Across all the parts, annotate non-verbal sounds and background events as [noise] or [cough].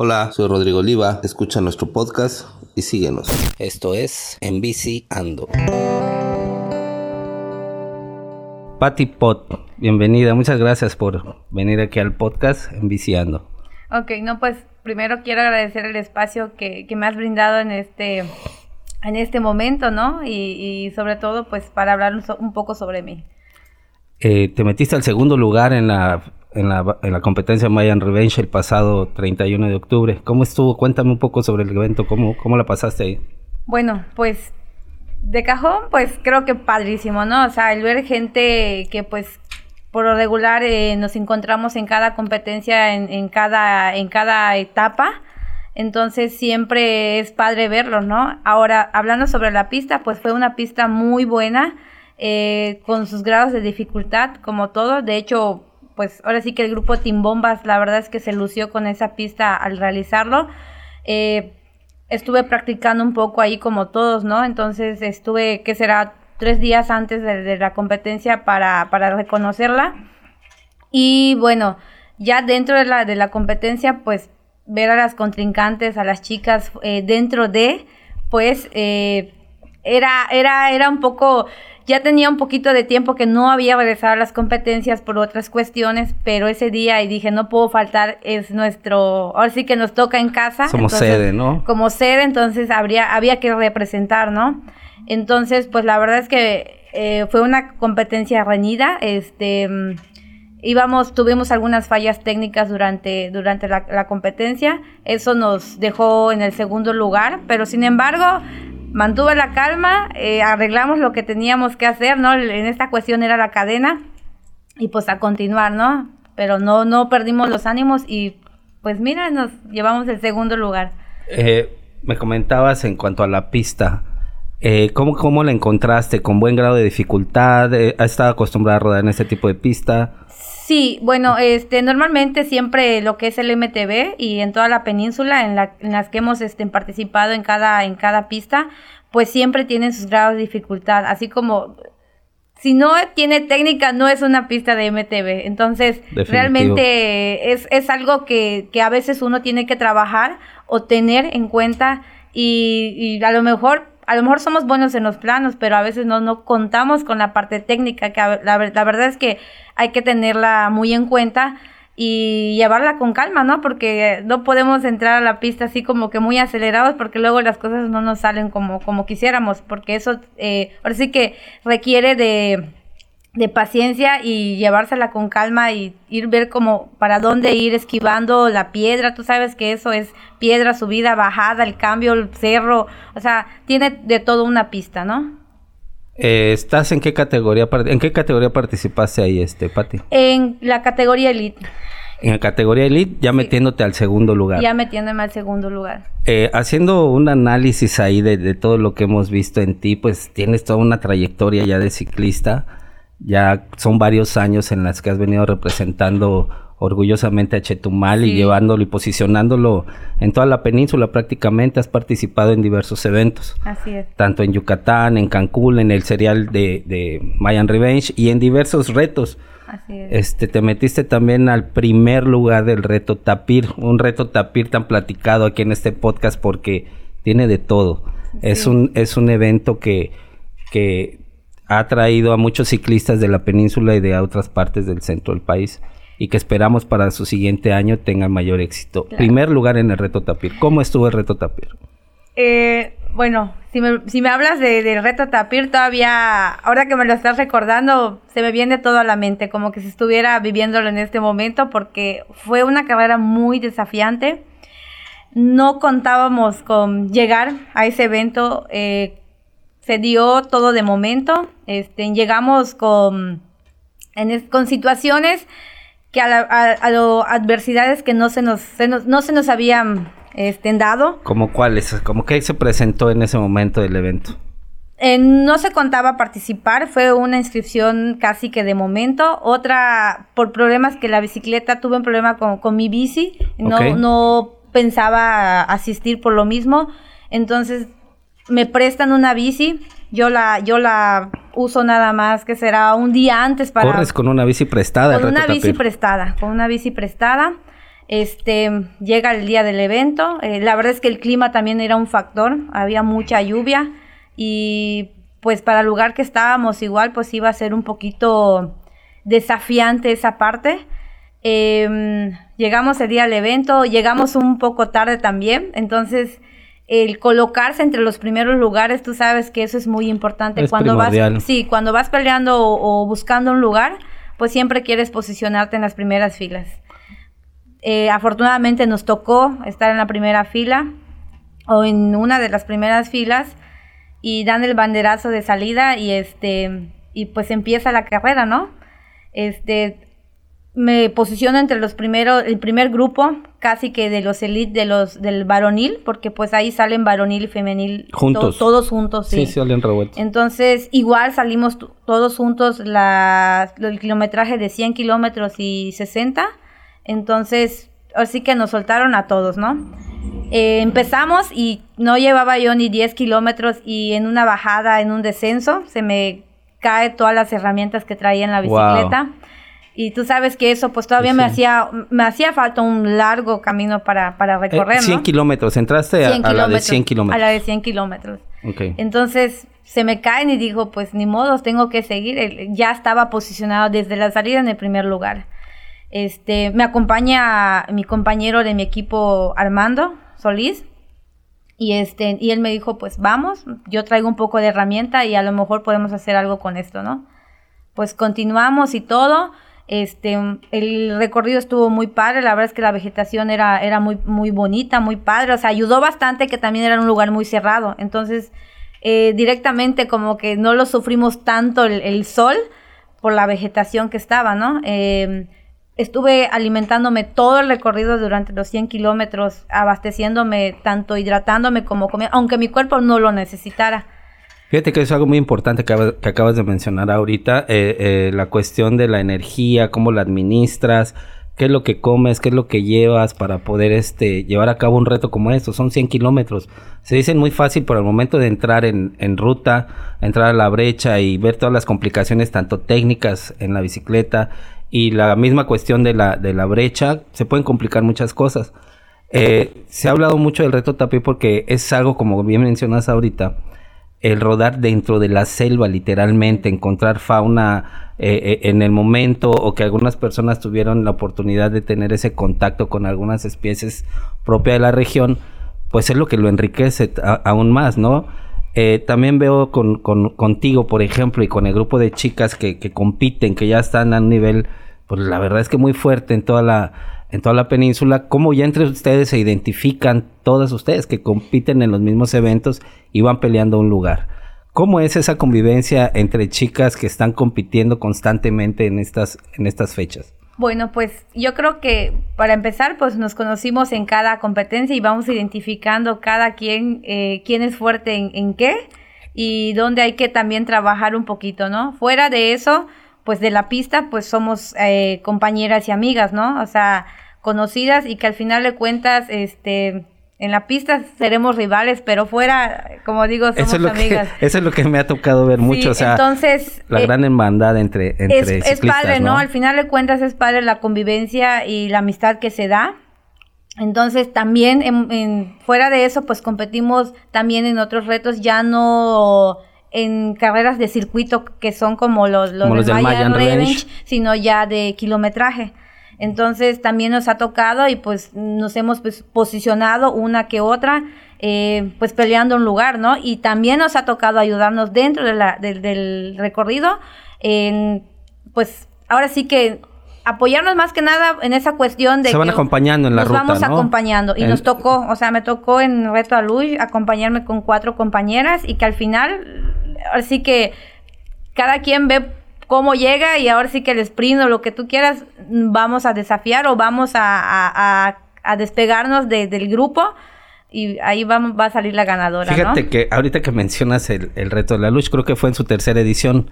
Hola, soy Rodrigo Oliva, escucha nuestro podcast y síguenos. Esto es En Bici Ando. Patty Pot, bienvenida, muchas gracias por venir aquí al podcast En Bici Ando. Ok, no, pues primero quiero agradecer el espacio que, que me has brindado en este, en este momento, ¿no? Y, y sobre todo, pues para hablar un, so- un poco sobre mí. Eh, te metiste al segundo lugar en la, en la, en la competencia Mayan Revenge el pasado 31 de octubre. ¿Cómo estuvo? Cuéntame un poco sobre el evento, cómo, cómo la pasaste ahí. Bueno, pues de cajón, pues creo que padrísimo, ¿no? O sea, el ver gente que pues por lo regular eh, nos encontramos en cada competencia, en, en, cada, en cada etapa. Entonces siempre es padre verlos, ¿no? Ahora, hablando sobre la pista, pues fue una pista muy buena, eh, con sus grados de dificultad, como todo. De hecho, pues ahora sí que el grupo Timbombas, la verdad es que se lució con esa pista al realizarlo. Eh, estuve practicando un poco ahí como todos, ¿no? Entonces estuve, ¿qué será? Tres días antes de, la competencia para, para, reconocerla. Y bueno, ya dentro de la, de la competencia, pues ver a las contrincantes, a las chicas eh, dentro de, pues eh, era, era, era un poco, ya tenía un poquito de tiempo que no había regresado a las competencias por otras cuestiones, pero ese día y dije, no puedo faltar, es nuestro, ahora sí que nos toca en casa. Entonces, sede, ¿no? Como sede, entonces habría, había que representar, ¿no? Entonces, pues la verdad es que eh, fue una competencia reñida, este íbamos, tuvimos algunas fallas técnicas durante, durante la, la, competencia, eso nos dejó en el segundo lugar, pero sin embargo mantuve la calma, eh, arreglamos lo que teníamos que hacer, ¿no? En esta cuestión era la cadena y pues a continuar, ¿no? Pero no, no perdimos los ánimos y pues mira, nos llevamos el segundo lugar. Eh, me comentabas en cuanto a la pista, eh, ¿cómo, ¿cómo, la encontraste? ¿Con buen grado de dificultad? Eh, ¿Has estado acostumbrada a rodar en este tipo de pista? Sí, bueno, este, normalmente siempre lo que es el MTV y en toda la península en, la, en las que hemos este, participado en cada, en cada pista, pues siempre tienen sus grados de dificultad, así como si no tiene técnica no es una pista de MTV, entonces Definitivo. realmente es, es algo que, que, a veces uno tiene que trabajar o tener en cuenta y, y a lo mejor a lo mejor somos buenos en los planos, pero a veces no, no contamos con la parte técnica, que la, la, verdad es que hay que tenerla muy en cuenta y llevarla con calma, ¿no? Porque no podemos entrar a la pista así como que muy acelerados porque luego las cosas no nos salen como, como quisiéramos, porque eso eh, ahora sí que requiere de, de paciencia y llevársela con calma y ir ver como para dónde ir esquivando la piedra, tú sabes que eso es piedra, subida, bajada, el cambio, el cerro, o sea, tiene de todo una pista, ¿no? Eh, ¿Estás en qué categoría en qué categoría participaste ahí, este, Pati? En la categoría elite. En la categoría elite, ya sí. metiéndote al segundo lugar. Ya metiéndome al segundo lugar. Eh, haciendo un análisis ahí de, de, todo lo que hemos visto en ti, pues tienes toda una trayectoria ya de ciclista. Ya son varios años en las que has venido representando orgullosamente a Chetumal sí. y llevándolo y posicionándolo en toda la península prácticamente. Has participado en diversos eventos. Así es. Tanto en Yucatán, en Cancún, en el serial de, de Mayan Revenge y en diversos retos. Así es. Este, te metiste también al primer lugar del reto Tapir, un reto Tapir tan platicado aquí en este podcast porque tiene de todo. Sí. Es un es un evento que que ha traído a muchos ciclistas de la península y de otras partes del centro del país y que esperamos para su siguiente año tengan mayor éxito. Claro. Primer lugar en el reto Tapir. ¿Cómo estuvo el reto Tapir? Eh, bueno, si me, si me hablas del de reto Tapir, todavía, ahora que me lo estás recordando, se me viene todo a la mente, como que si estuviera viviéndolo en este momento, porque fue una carrera muy desafiante. No contábamos con llegar a ese evento. Eh, se dio todo de momento. Este, llegamos con, en, con situaciones que a, la, a, a lo, adversidades que no se nos, se nos, no se nos habían este, dado. ¿Como cuáles? ¿Cómo que se presentó en ese momento del evento? Eh, no se contaba participar, fue una inscripción casi que de momento. Otra, por problemas que la bicicleta, tuve un problema con, con mi bici, no, okay. no pensaba asistir por lo mismo. Entonces me prestan una bici, yo la, yo la uso nada más que será un día antes para... Corres con una bici prestada. Con una bici prestada, con una bici prestada. Este, llega el día del evento. Eh, la verdad es que el clima también era un factor. Había mucha lluvia y pues para el lugar que estábamos igual pues iba a ser un poquito desafiante esa parte. Em, llegamos el día del evento, llegamos un poco tarde también, entonces el colocarse entre los primeros lugares, tú sabes que eso es muy importante. cuando vas, sí, cuando vas peleando o, buscando un lugar, pues siempre quieres posicionarte en las primeras filas. Eh, afortunadamente nos tocó estar en la primera fila o en una de las primeras filas y dan el banderazo de salida y este y pues empieza la carrera, ¿no? Este me posiciono entre los primeros, el primer grupo, casi que de los elite de los del varonil, porque pues ahí salen varonil y femenil juntos, todos juntos, sí. Sí, salen revueltos. Entonces igual salimos todos juntos la, el kilometraje de 100 kilómetros y 60, entonces así que nos soltaron a todos, ¿no? Eh, empezamos y no llevaba yo ni 10 kilómetros y en una bajada, en un descenso, se me cae todas las herramientas que traía en la bicicleta. Y tú sabes que eso pues todavía me hacía me hacía falta un largo camino para, para eh, recorrer, 100 kilómetros, entraste a, la de 100 kilómetros. A la de 100 kilómetros. Entonces se me caen y digo, pues ni modo, tengo que seguir. Ya estaba posicionado desde la salida en el primer lugar. Este, me acompaña mi compañero de mi equipo Armando Solís. Y este, y él me dijo, pues vamos, yo traigo un poco de herramienta y a lo mejor podemos hacer algo con esto, ¿no? Pues continuamos y todo. Este, el recorrido estuvo muy padre, la verdad es que la vegetación era, era muy, muy bonita, muy padre, o sea, ayudó bastante que también era un lugar muy cerrado, entonces eh, directamente como que no lo sufrimos tanto el, sol por la vegetación que estaba, ¿no? Em, estuve alimentándome todo el recorrido durante los 100 kilómetros, abasteciéndome, tanto hidratándome como comiendo, aunque mi cuerpo no lo necesitara. Fíjate que es algo muy importante que, acabas de mencionar ahorita, eh, eh, la cuestión de la energía, cómo la administras, qué es lo que comes, qué es lo que llevas para poder este, llevar a cabo un reto como esto. Son 100 kilómetros. Se dicen muy fácil, por el momento de entrar en, en, ruta, entrar a la brecha y ver todas las complicaciones, tanto técnicas en la bicicleta y la misma cuestión de la, de la brecha, se pueden complicar muchas cosas. Eh, se ha hablado mucho del reto Tapi porque es algo, como bien mencionas ahorita, el rodar dentro de la selva, literalmente, encontrar fauna eh, eh, en el momento o que algunas personas tuvieron la oportunidad de tener ese contacto con algunas especies propias de la región, pues es lo que lo enriquece aún más, ¿no? Eh, también veo con, contigo, por ejemplo, y con el grupo de chicas que compiten, que ya están a un nivel, pues la verdad es que muy fuerte en toda la en toda la península, cómo ya entre ustedes se identifican todas ustedes que compiten en los mismos eventos y van peleando un lugar. ¿Cómo es esa convivencia entre chicas que están compitiendo constantemente en estas, en estas fechas? Bueno, pues yo creo que para empezar, pues nos conocimos en cada competencia y vamos identificando cada quien, eh, quién es fuerte en, qué y dónde hay que también trabajar un poquito, ¿no? Fuera de eso, pues de la pista, pues somos eh, compañeras y amigas, ¿no? O sea, conocidas y que al final de cuentas, este, en la pista seremos rivales, pero fuera, como digo, somos eso amigas. [laughs] eso es lo que me ha tocado ver mucho, o sea, entonces, la gran hermandad entre, entre es, es padre, ¿no? Al final de cuentas es padre la convivencia y la amistad que se da. Entonces también en, fuera de eso, pues competimos también en otros retos, ya no en carreras de circuito que son como los, los, de Mayan, Revenge, sino ya de kilometraje. Entonces también nos ha tocado y pues nos hemos pues, posicionado una que otra, eh, pues peleando un lugar, ¿no? Y también nos ha tocado ayudarnos dentro de la, del recorrido, en, pues ahora sí que apoyarnos más que nada en esa cuestión de se van acompañando en la nos ruta, vamos acompañando y nos tocó, o sea, me tocó en Reto a Luz acompañarme con cuatro compañeras y que al final así que cada quien ve cómo llega y ahora sí que el sprint o lo que tú quieras vamos a desafiar o vamos a, despegarnos del grupo y ahí vamos, va a salir la ganadora. Fíjate que ahorita que mencionas el, el reto de la luz, creo que fue en su tercera edición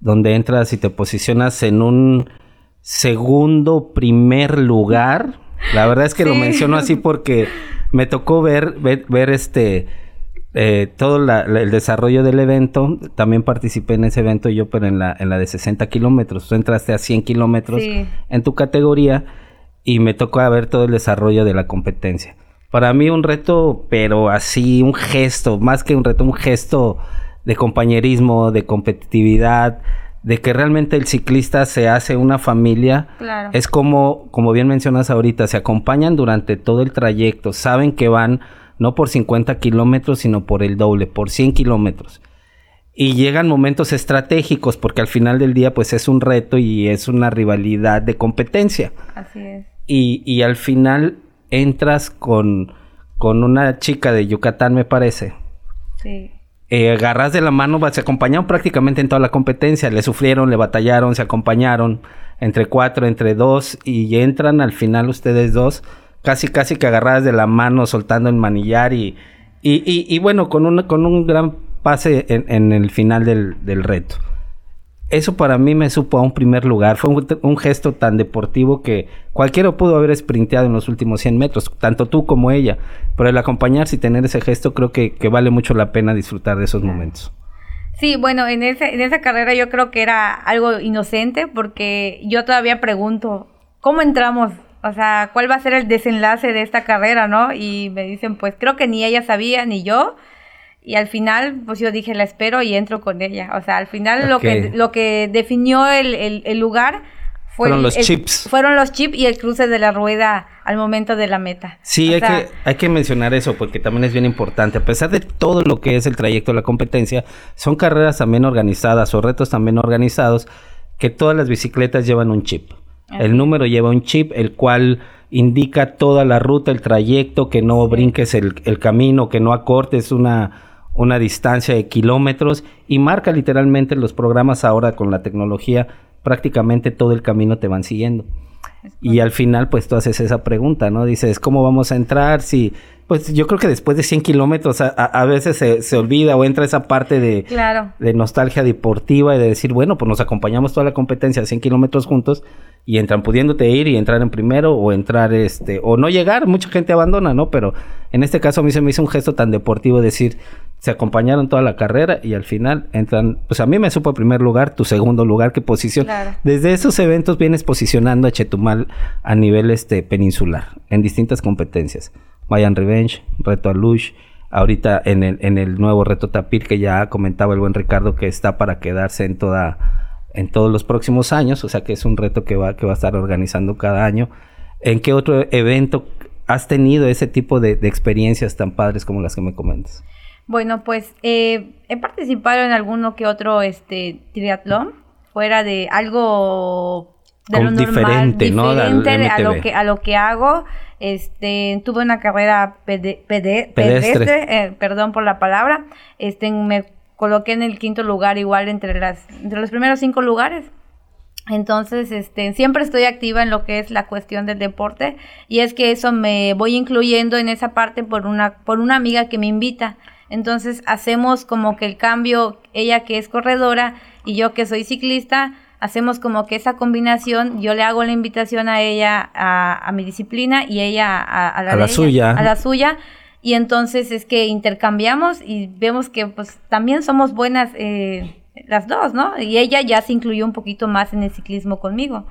donde entras y te posicionas en un segundo, primer lugar. La verdad es que lo menciono así porque me tocó ver, ver, este, eh, todo el desarrollo del evento. También participé en ese evento yo, pero en la, en la de 60 kilómetros. Tú entraste a 100 kilómetros en tu categoría. y me tocó ver todo el desarrollo de la competencia. Para mí un reto, pero así, un gesto, más que un reto, un gesto de compañerismo, de competitividad, de que realmente el ciclista se hace una familia. Claro. Es como, como bien mencionas ahorita, se acompañan durante todo el trayecto, saben que van no por 50 kilómetros, sino por el doble, por 100 kilómetros. Y llegan momentos estratégicos, porque al final del día, pues es un reto y es una rivalidad de competencia. Así es. Y, y al final entras con, con una chica de Yucatán, me parece. Sí. Eh, agarras de la mano, se acompañaron prácticamente en toda la competencia, le sufrieron, le batallaron, se acompañaron entre cuatro, entre dos, y entran al final ustedes dos, casi casi que agarradas de la mano, soltando el manillar y, y, y, bueno, con un, con un gran pase en, en el final del, del reto eso para mí me supo a un primer lugar. Fue un, gesto tan deportivo que cualquiera pudo haber sprinteado en los últimos 100 metros, tanto tú como ella. Pero el acompañarse y tener ese gesto, creo que, que vale mucho la pena disfrutar de esos momentos. Sí, bueno, en, ese, en esa carrera yo creo que era algo inocente porque yo todavía pregunto, ¿cómo entramos? O sea, ¿cuál va a ser el desenlace de esta carrera, no? Y me dicen, pues creo que ni ella sabía ni yo y al final pues yo dije la espero y entro con ella. O sea al final okay. lo que lo que definió el, el, el lugar fue fueron los el, chips. fueron los chips y el cruce de la rueda al momento de la meta. Sí o hay sea, que hay que mencionar eso porque también es bien importante. A pesar de todo lo que es el trayecto de la competencia son carreras también organizadas o retos también organizados que todas las bicicletas llevan un chip. El número lleva un chip el cual indica toda la ruta, el trayecto, que no brinques el, el, camino, que no acortes una, una distancia de kilómetros y marca literalmente los programas ahora con la tecnología, prácticamente todo el camino te van siguiendo. Y al final, pues tú haces esa pregunta, ¿no? Dices, ¿cómo vamos a entrar? Si, pues yo creo que después de 100 kilómetros a, a, veces se, se, olvida o entra esa parte de, claro. de nostalgia deportiva y de decir, bueno, pues nos acompañamos toda la competencia a 100 kilómetros juntos y entran pudiéndote ir y entrar en primero o entrar, este, o no llegar, mucha gente abandona, ¿no? Pero en este caso a mí se me hizo un gesto tan deportivo decir, se acompañaron toda la carrera y al final entran, pues a mí me supo primer lugar, tu segundo lugar, qué posición. Claro. Desde esos eventos vienes posicionando a Chetumal a nivel este peninsular, en distintas competencias. Mayan Revenge, Reto a Lush, ahorita en el, en el nuevo Reto Tapir que ya comentaba el buen Ricardo que está para quedarse en toda en todos los próximos años, o sea que es un reto que va, que va a estar organizando cada año. ¿En qué otro evento has tenido ese tipo de, de experiencias tan padres como las que me comentas? Bueno, pues eh, he participado en alguno que otro este triatlón, fuera de algo de lo normal, diferente, ¿no? diferente a lo que a lo que hago. Este, tuve una carrera pede, pede, pedestre, pedestre eh, perdón por la palabra. Este, me coloqué en el quinto lugar igual entre las entre los primeros cinco lugares. Entonces, este, siempre estoy activa en lo que es la cuestión del deporte y es que eso me voy incluyendo en esa parte por una por una amiga que me invita. Entonces hacemos como que el cambio, ella que es corredora y yo que soy ciclista, hacemos como que esa combinación, yo le hago la invitación a ella a, a mi disciplina y ella a, a la, a la ella, suya. A la suya. Y entonces es que intercambiamos y vemos que pues también somos buenas eh, las dos, ¿no? Y ella ya se incluyó un poquito más en el ciclismo conmigo.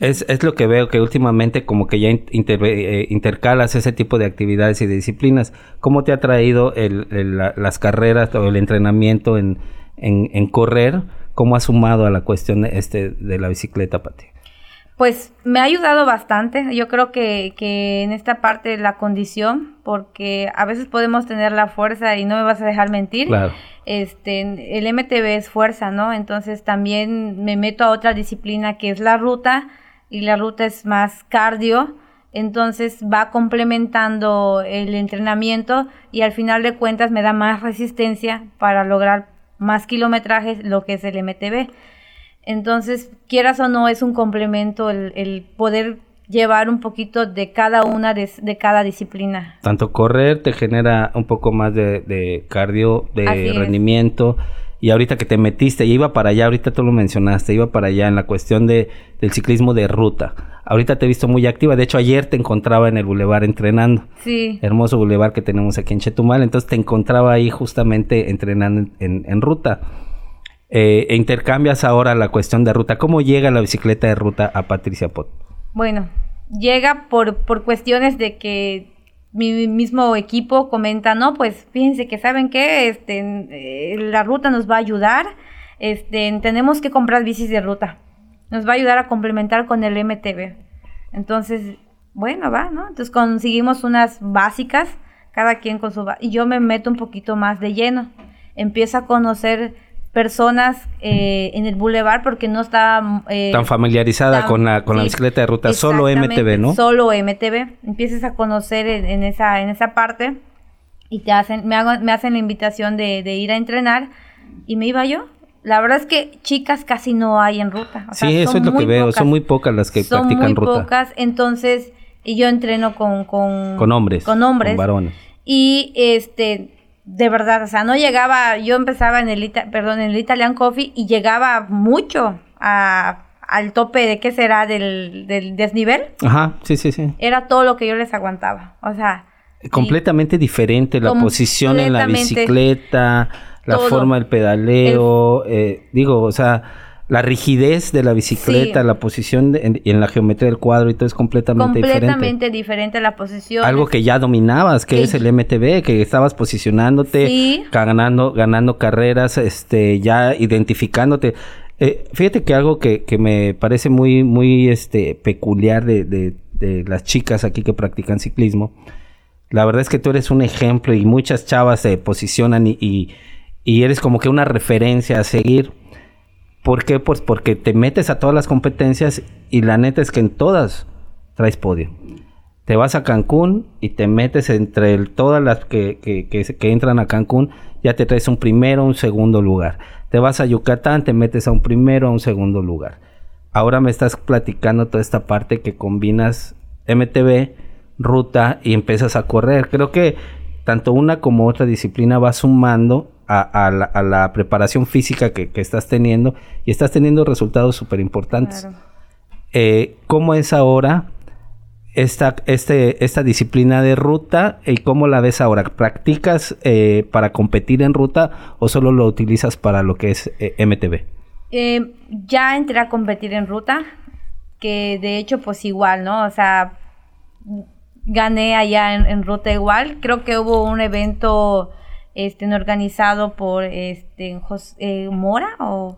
Es, es lo que veo que últimamente como que ya eh, intercalas ese tipo de actividades y disciplinas. ¿Cómo te ha traído el, el, la, las carreras o el entrenamiento en, en, en, correr? ¿Cómo ha sumado a la cuestión este de la bicicleta, Pati? Pues me ha ayudado bastante. Yo creo que, que en esta parte la condición, porque a veces podemos tener la fuerza y no me vas a dejar mentir. Claro. Este, el MTB es fuerza, ¿no? Entonces también me meto a otra disciplina que es la ruta y la ruta es más cardio. Entonces va complementando el entrenamiento y al final de cuentas me da más resistencia para lograr más kilometrajes, lo que es el MTB. Entonces, quieras o no, es un complemento el, el poder llevar un poquito de cada una de, de, cada disciplina. Tanto correr te genera un poco más de, de cardio, de Así rendimiento. Es. Y ahorita que te metiste, y iba para allá, ahorita tú lo mencionaste, iba para allá en la cuestión de, del ciclismo de ruta. Ahorita te he visto muy activa. De hecho, ayer te encontraba en el bulevar entrenando. Sí. Hermoso bulevar que tenemos aquí en Chetumal. Entonces te encontraba ahí justamente entrenando en, en, en ruta. Eh, e intercambias ahora la cuestión de ruta. ¿Cómo llega la bicicleta de ruta a Patricia Pot? Bueno, llega por, por cuestiones de que mi mismo equipo comenta, no, pues fíjense que saben que este, eh, la ruta nos va a ayudar, este, tenemos que comprar bicis de ruta, nos va a ayudar a complementar con el MTV. Entonces, bueno, va, ¿no? Entonces conseguimos unas básicas, cada quien con su... Y yo me meto un poquito más de lleno, empiezo a conocer personas eh, en el bulevar porque no estaba eh, tan familiarizada con la con la bicicleta de ruta solo MTV no solo MTV empiezas a conocer en, esa en esa parte y te hacen me, hago, me hacen la invitación de, ir a entrenar y me iba yo. La verdad es que chicas casi no hay en ruta sí eso es lo que veo son muy pocas las que son practican muy pocas entonces yo entreno con con, con hombres con hombres. con varones. Y este de verdad, o sea, no llegaba, yo empezaba en el, perdón, en el Italian Coffee y llegaba mucho a, al tope de qué será del, del desnivel. Ajá, sí, sí, sí. Era todo lo que yo les aguantaba, o sea. Completamente diferente la posición en la bicicleta, la forma del pedaleo, eh, digo, o sea la rigidez de la bicicleta, la posición y en, la geometría del cuadro y todo es completamente, diferente. Completamente diferente la posición. Algo que ya dominabas, que es el MTB, que estabas posicionándote, ganando, ganando carreras, este, ya identificándote. Eh, fíjate que algo que, que, me parece muy, muy este, peculiar de, de, de las chicas aquí que practican ciclismo, la verdad es que tú eres un ejemplo y muchas chavas se posicionan y, y, y eres como que una referencia a seguir ¿Por qué? Pues porque te metes a todas las competencias y la neta es que en todas traes podio. Te vas a Cancún y te metes entre todas las que, que, entran a Cancún, ya te traes un primero, un segundo lugar. Te vas a Yucatán, te metes a un primero, a un segundo lugar. Ahora me estás platicando toda esta parte que combinas MTB, ruta y empiezas a correr. Creo que tanto una como otra disciplina va sumando a, la, preparación física que, estás teniendo y estás teniendo resultados súper importantes. Eh, ¿Cómo es ahora esta, este, esta disciplina de ruta y cómo la ves ahora? ¿Practicas eh, para competir en ruta o solo lo utilizas para lo que es eh, MTV? ya entré a competir en ruta, que de hecho pues igual, ¿no? O sea, gané allá en, en ruta igual. Creo que hubo un evento este, organizado por este, eh, Mora o...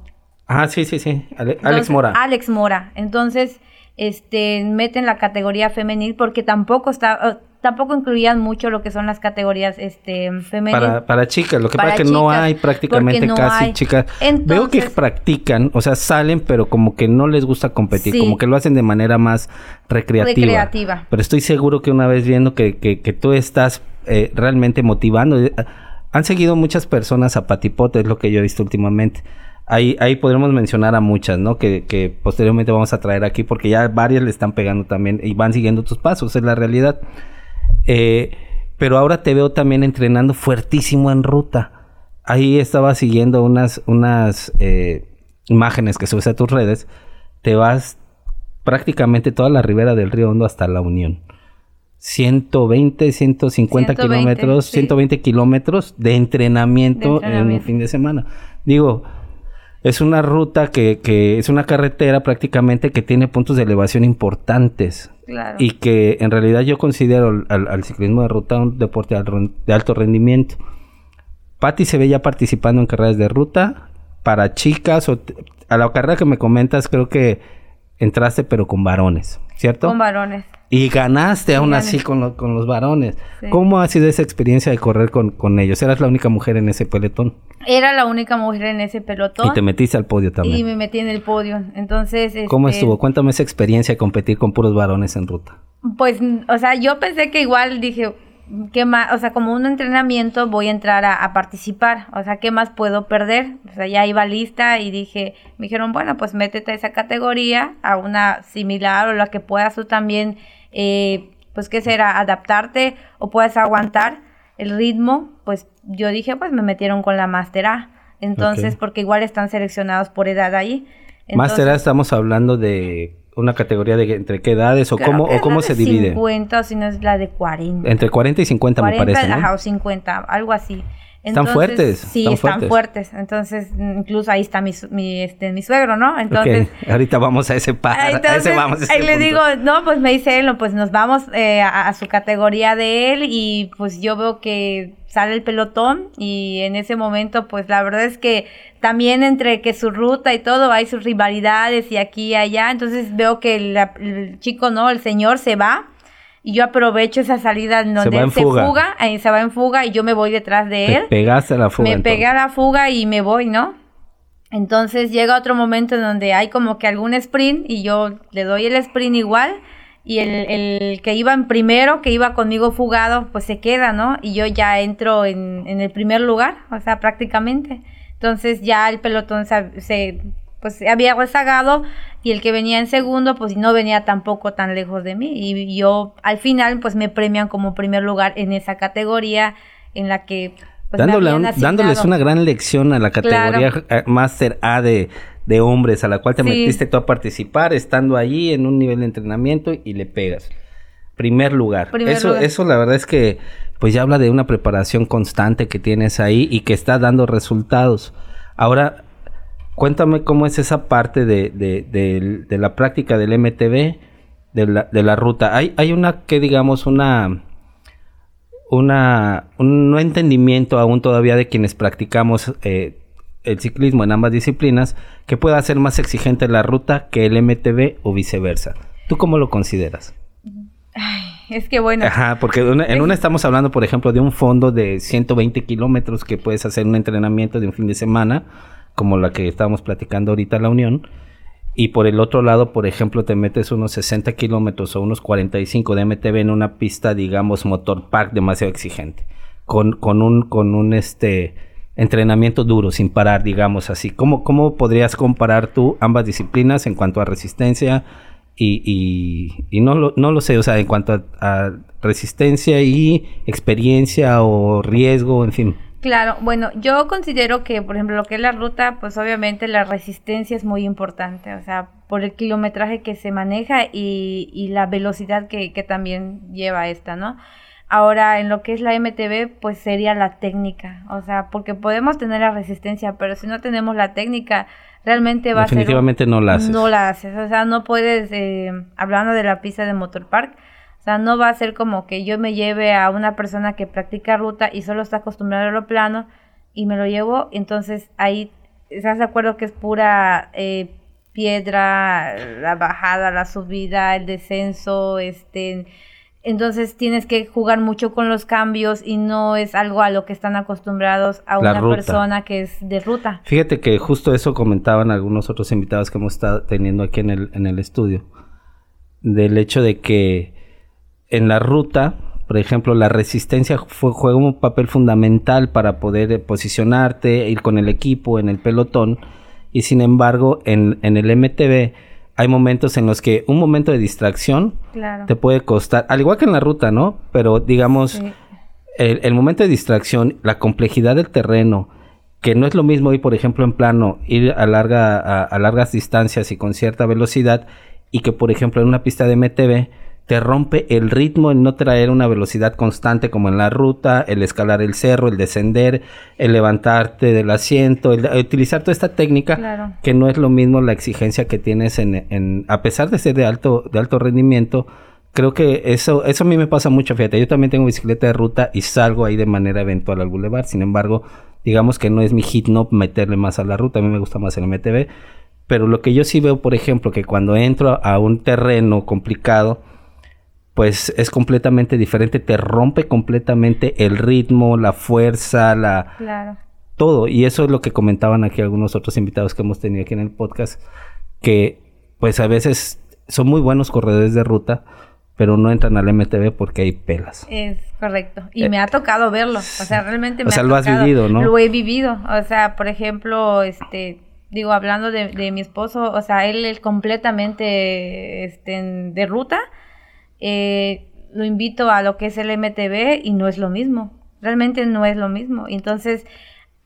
Ah, sí, sí, sí, Alex Mora. Alex Mora. Entonces, este, meten la categoría femenil porque tampoco está... Tampoco incluían mucho lo que son las categorías este femeninas. Para, para chicas, lo que pasa es que no hay prácticamente casi chicas. Veo que practican, o sea, salen, pero como que no les gusta competir, como que lo hacen de manera más recreativa. recreativa. Pero estoy seguro que una vez viendo que, que, que tú estás eh, realmente motivando, eh, han seguido muchas personas a Patipote, es lo que yo he visto últimamente. Ahí, ahí podremos mencionar a muchas, ¿no? Que, que posteriormente vamos a traer aquí porque ya varias le están pegando también y van siguiendo tus pasos, es la realidad. Eh, pero ahora te veo también entrenando fuertísimo en ruta. Ahí estaba siguiendo unas, unas eh, imágenes que subes a tus redes. Te vas prácticamente toda la ribera del río Hondo hasta la Unión. 120, 150 kilómetros, 120 kilómetros de entrenamiento, en un fin de semana. Digo, es una ruta que, que, es una carretera prácticamente que tiene puntos de elevación importantes. Y que en realidad yo considero al, ciclismo de ruta un deporte de alto rendimiento. Patti se ve ya participando en carreras de ruta para chicas o a la carrera que me comentas creo que entraste pero con varones, ¿cierto? Con varones. Y ganaste aún así con, con, los varones. ¿Cómo ha sido esa experiencia de correr con, con, ellos? ¿Eras la única mujer en ese pelotón? Era la única mujer en ese pelotón. Y te metiste al podio también. Y me metí en el podio. Entonces... ¿Cómo este, estuvo? Cuéntame esa experiencia de competir con puros varones en ruta. Pues, o sea, yo pensé que igual dije, ¿qué más? O sea, como un entrenamiento voy a entrar a, participar. O sea, ¿qué más puedo perder? O sea, ya iba lista y dije, me dijeron, bueno, pues métete a esa categoría, a una similar o la que puedas tú también, eh, pues, ¿qué será? Adaptarte o puedes aguantar el ritmo. Pues yo dije, pues me metieron con la Master A. Entonces, porque igual están seleccionados por edad ahí. Master A estamos hablando de una categoría de entre qué edades o cómo o cómo se divide. 50 o si no es la de 40. Entre 40 y 50 me parece, ¿no? Ajá, o 50, algo así. Están fuertes. Sí, están, fuertes. Entonces, incluso ahí está mi, mi, este, mi suegro, ¿no? Entonces, [laughs] ahorita vamos a ese par. ese vamos, ahí le digo, no, pues me dice él, pues nos vamos eh, a, su categoría de él y pues yo veo que sale el pelotón y en ese momento, pues la verdad es que también entre que su ruta y todo hay sus rivalidades y aquí y allá. Entonces veo que el chico, ¿no? El señor se va y yo aprovecho esa salida en donde se él se fuga, ahí se va en fuga y yo me voy detrás de él. pegaste a la fuga. Me pegué a la fuga y me voy, ¿no? Entonces llega otro momento en donde hay como que algún sprint y yo le doy el sprint igual y el, el que iba en primero, que iba conmigo fugado, pues se queda, ¿no? Y yo ya entro en, en el primer lugar, o sea, prácticamente. Entonces ya el pelotón se, se pues había rezagado y el que venía en segundo pues no venía tampoco tan lejos de mí. Y yo al final pues me premian como primer lugar en esa categoría en la que pues, dándoles una gran lección a la categoría eh, Master A de, de, hombres a la cual te metiste tú a participar estando allí en un nivel de entrenamiento y le pegas. Primer lugar. Eso eso la verdad es que pues ya habla de una preparación constante que tienes ahí y que está dando resultados. Ahora Cuéntame cómo es esa parte de, de, la práctica del MTV, de la, de la ruta. Hay, hay una que digamos una una un no entendimiento aún todavía de quienes practicamos eh, el ciclismo en ambas disciplinas que pueda ser más exigente la ruta que el MTV o viceversa. ¿Tú cómo lo consideras? Ay, es que bueno. Ajá, porque en una estamos hablando, por ejemplo, de un fondo de 120 kilómetros que puedes hacer un entrenamiento de un fin de semana como la que estábamos platicando ahorita la Unión. Y por el otro lado, por ejemplo, te metes unos 60 kilómetros o unos 45 de MTB en una pista, digamos, motor park demasiado exigente. Con, con un, con un este entrenamiento duro, sin parar, digamos así. ¿Cómo, cómo podrías comparar tú ambas disciplinas en cuanto a resistencia y, y, no, lo, no lo sé, o sea, en cuanto a resistencia y experiencia o riesgo, en fin? Claro, bueno, yo considero que, por ejemplo, lo que es la ruta, pues obviamente la resistencia es muy importante, o sea, por el kilometraje que se maneja y, y la velocidad que, que también lleva esta, ¿no? Ahora, en lo que es la MTV, pues sería la técnica, o sea, porque podemos tener la resistencia, pero si no tenemos la técnica, realmente va a ser... Definitivamente no la haces. No la haces, o sea, no puedes, eh, hablando de la pista de Motor Park, sea, no va a ser como que yo me lleve a una persona que practica ruta y solo está acostumbrada a lo plano y me lo llevo, entonces ahí estás de acuerdo que es pura eh, piedra, la bajada, la subida, el descenso, este entonces tienes que jugar mucho con los cambios y no es algo a lo que están acostumbrados a una persona que es de ruta. Fíjate que justo eso comentaban algunos otros invitados que hemos estado teniendo aquí en el, en el estudio, del hecho de que en la ruta, por ejemplo, la resistencia juega un papel fundamental para poder eh, posicionarte, ir con el equipo en el pelotón. Y sin embargo, en, el MTV hay momentos en los que un momento de distracción te puede costar, al igual que en la ruta, ¿no? Pero digamos, el, momento de distracción, la complejidad del terreno, que no es lo mismo ir, por ejemplo, en plano, ir a, larga, a largas distancias y con cierta velocidad, y que, por ejemplo, en una pista de MTV, te rompe el ritmo el no traer una velocidad constante como en la ruta, el escalar el cerro, el descender, el levantarte del asiento, el, utilizar toda esta técnica que no es lo mismo la exigencia que tienes en, en, a pesar de ser de alto, de alto rendimiento, creo que eso, eso a mí me pasa mucho, fíjate, yo también tengo bicicleta de ruta y salgo ahí de manera eventual al boulevard, sin embargo, digamos que no es mi hit no meterle más a la ruta, a mí me gusta más el MTV, pero lo que yo sí veo, por ejemplo, que cuando entro a un terreno complicado, pues es completamente diferente, te rompe completamente el ritmo, la fuerza, la... Claro. Todo. Y eso es lo que comentaban aquí algunos otros invitados que hemos tenido aquí en el podcast, que pues a veces son muy buenos corredores de ruta, pero no entran al MTV porque hay pelas. Es correcto. Y eh, me ha tocado verlo. O sea, realmente me o sea, lo has vivido, ¿no? Lo he vivido. O sea, por ejemplo, este, digo, hablando de, de mi esposo, o sea, él es completamente este, de ruta eh, lo invito a lo que es el MTV y no es lo mismo. Realmente no es lo mismo. Entonces,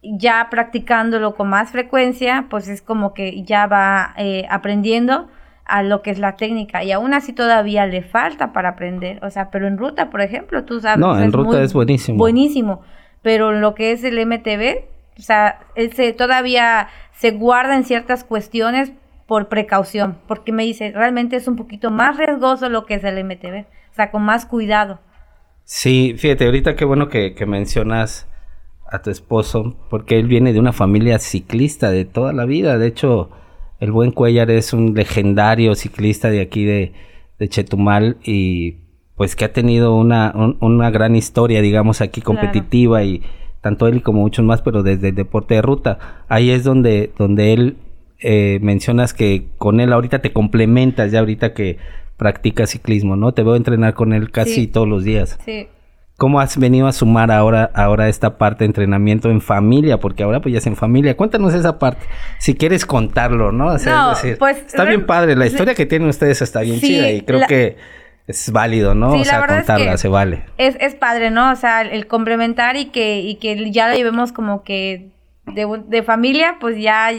ya practicándolo con más frecuencia, pues es como que ya va eh, aprendiendo a lo que es la técnica y aún así todavía le falta para aprender, o sea, pero en ruta, por ejemplo, tú sabes, no, en ruta es buenísimo, buenísimo, pero lo que es el MTV, o sea, él se, todavía se guarda en ciertas cuestiones por precaución, porque me dice, realmente es un poquito más riesgoso lo que es el MTV, o sea, con más cuidado. Sí, fíjate, ahorita qué bueno que, que mencionas a tu esposo, porque él viene de una familia ciclista de toda la vida, de hecho, el buen Cuellar es un legendario ciclista de aquí de, de Chetumal y pues que ha tenido una, una gran historia, digamos, aquí competitiva y tanto él como muchos más, pero desde el deporte de ruta. Ahí es donde, donde él eh, mencionas que con él ahorita te complementas, ya ahorita que practicas ciclismo, ¿no? Te veo entrenar con él casi todos los días. Sí. ¿Cómo has venido a sumar ahora, ahora esta parte de entrenamiento en familia? Porque ahora pues ya es en familia. Cuéntanos esa parte, si quieres contarlo, ¿no? pues, está bien padre, la historia que tienen ustedes está bien chida y creo que es válido, ¿no? o sea, contarla, se vale. Es, es padre, ¿no? O sea, el complementar y que, y que ya lo llevemos como que de, de familia, pues ya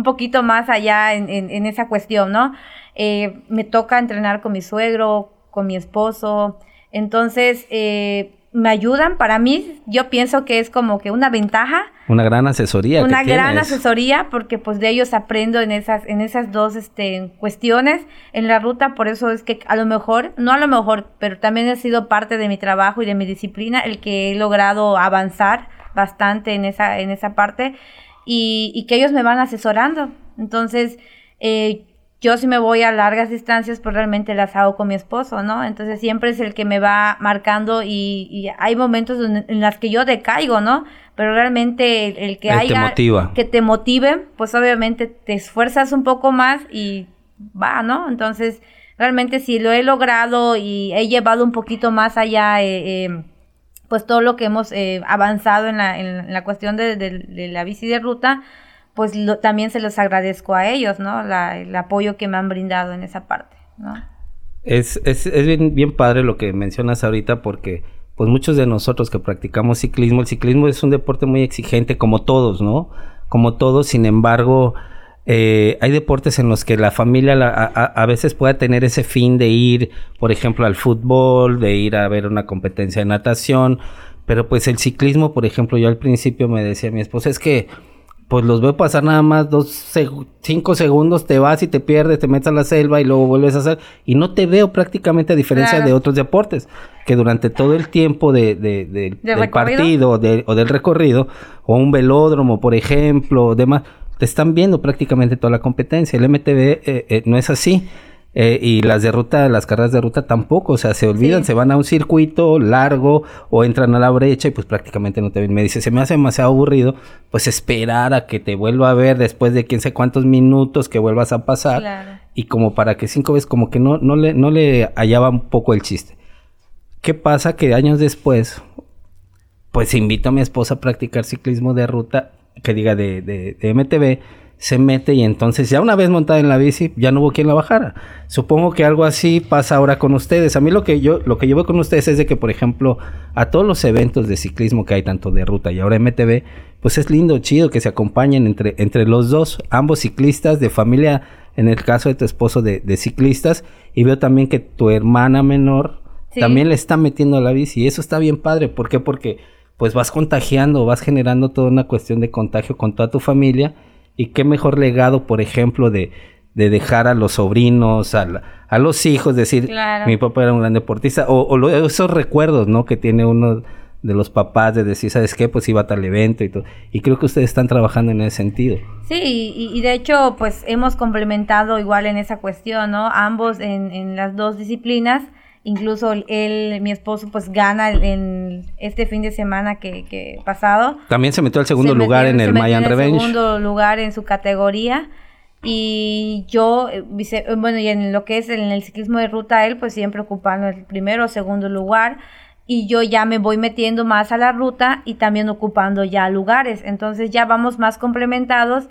un poquito más allá en, en, esa cuestión, ¿no? Eh, me toca entrenar con mi suegro, con mi esposo, entonces eh, me ayudan. Para mí, yo pienso que es como que una ventaja. Una gran asesoría. Una gran asesoría porque pues de ellos aprendo en esas, en esas dos este, cuestiones en la ruta. Por eso es que a lo mejor, no a lo mejor, pero también ha sido parte de mi trabajo y de mi disciplina el que he logrado avanzar bastante en esa, en esa parte y, y que ellos me van asesorando. Entonces, eh, yo si me voy a largas distancias, pues realmente las hago con mi esposo, ¿no? Entonces siempre es el que me va marcando y, hay momentos en los que yo decaigo, ¿no? Pero realmente el, que haya... Que te motive, pues obviamente te esfuerzas un poco más y va, ¿no? Entonces, realmente si lo he logrado y he llevado un poquito más allá, eh, eh, pues todo lo que hemos eh, avanzado en la, en la cuestión de, de la bici de ruta, pues también se los agradezco a ellos, ¿no? el apoyo que me han brindado en esa parte, ¿no? Es, es, es bien, bien padre lo que mencionas ahorita porque pues muchos de nosotros que practicamos ciclismo, el ciclismo es un deporte muy exigente como todos, ¿no? Como todos, sin embargo, eh, hay deportes en los que la familia a, a, veces puede tener ese fin de ir, por ejemplo, al fútbol, de ir a ver una competencia de natación, pero pues el ciclismo, por ejemplo, yo al principio me decía mi esposa, es que pues los veo pasar nada más dos, cinco segundos, te vas y te pierdes, te metes a la selva y luego vuelves a hacer. Y no te veo prácticamente a diferencia de otros deportes, que durante todo el tiempo de, de, del partido o del recorrido, o un velódromo, por ejemplo, demás, te están viendo prácticamente toda la competencia. El MTV eh, eh, no es así. Eh, y las de ruta, las carreras de ruta tampoco, o sea, se olvidan, se van a un circuito largo o entran a la brecha y pues prácticamente no te ven. Me dice, se me hace demasiado aburrido, pues esperar a que te vuelva a ver después de quién sé cuántos minutos que vuelvas a pasar. Y como para que cinco veces, como que no, no, le, no le hallaba un poco el chiste. ¿Qué pasa? Que años después, pues invito a mi esposa a practicar ciclismo de ruta, que diga de, de, de MTV se mete y entonces ya una vez montada en la bici ya no hubo quien la bajara. Supongo que algo así pasa ahora con ustedes. A mí lo que yo lo que yo veo con ustedes es de que por ejemplo a todos los eventos de ciclismo que hay tanto de ruta y ahora MTV, pues es lindo, chido que se acompañen entre entre los dos, ambos ciclistas de familia, en el caso de tu esposo de, ciclistas y veo también que tu hermana menor también le está metiendo a la bici y eso está bien padre, ¿por qué? Porque pues vas contagiando, vas generando toda una cuestión de contagio con toda tu familia y qué mejor legado, por ejemplo, de, de dejar a los sobrinos, a, a los hijos, decir, mi papá era un gran deportista, o, esos recuerdos, ¿no? Que tiene uno de los papás de decir, ¿sabes qué? Pues iba a tal evento y todo. Y creo que ustedes están trabajando en ese sentido. Sí, y, de hecho, pues hemos complementado igual en esa cuestión, ¿no? Ambos en, en las dos disciplinas Incluso él, mi esposo, pues gana en este fin de semana que, que pasado. También se metió al segundo lugar en el Mayan Revenge. segundo lugar en su categoría. Y yo, eh, bueno, y en lo que es en el ciclismo de ruta, él pues siempre ocupando el primero o segundo lugar. Y yo ya me voy metiendo más a la ruta y también ocupando ya lugares. Entonces ya vamos más complementados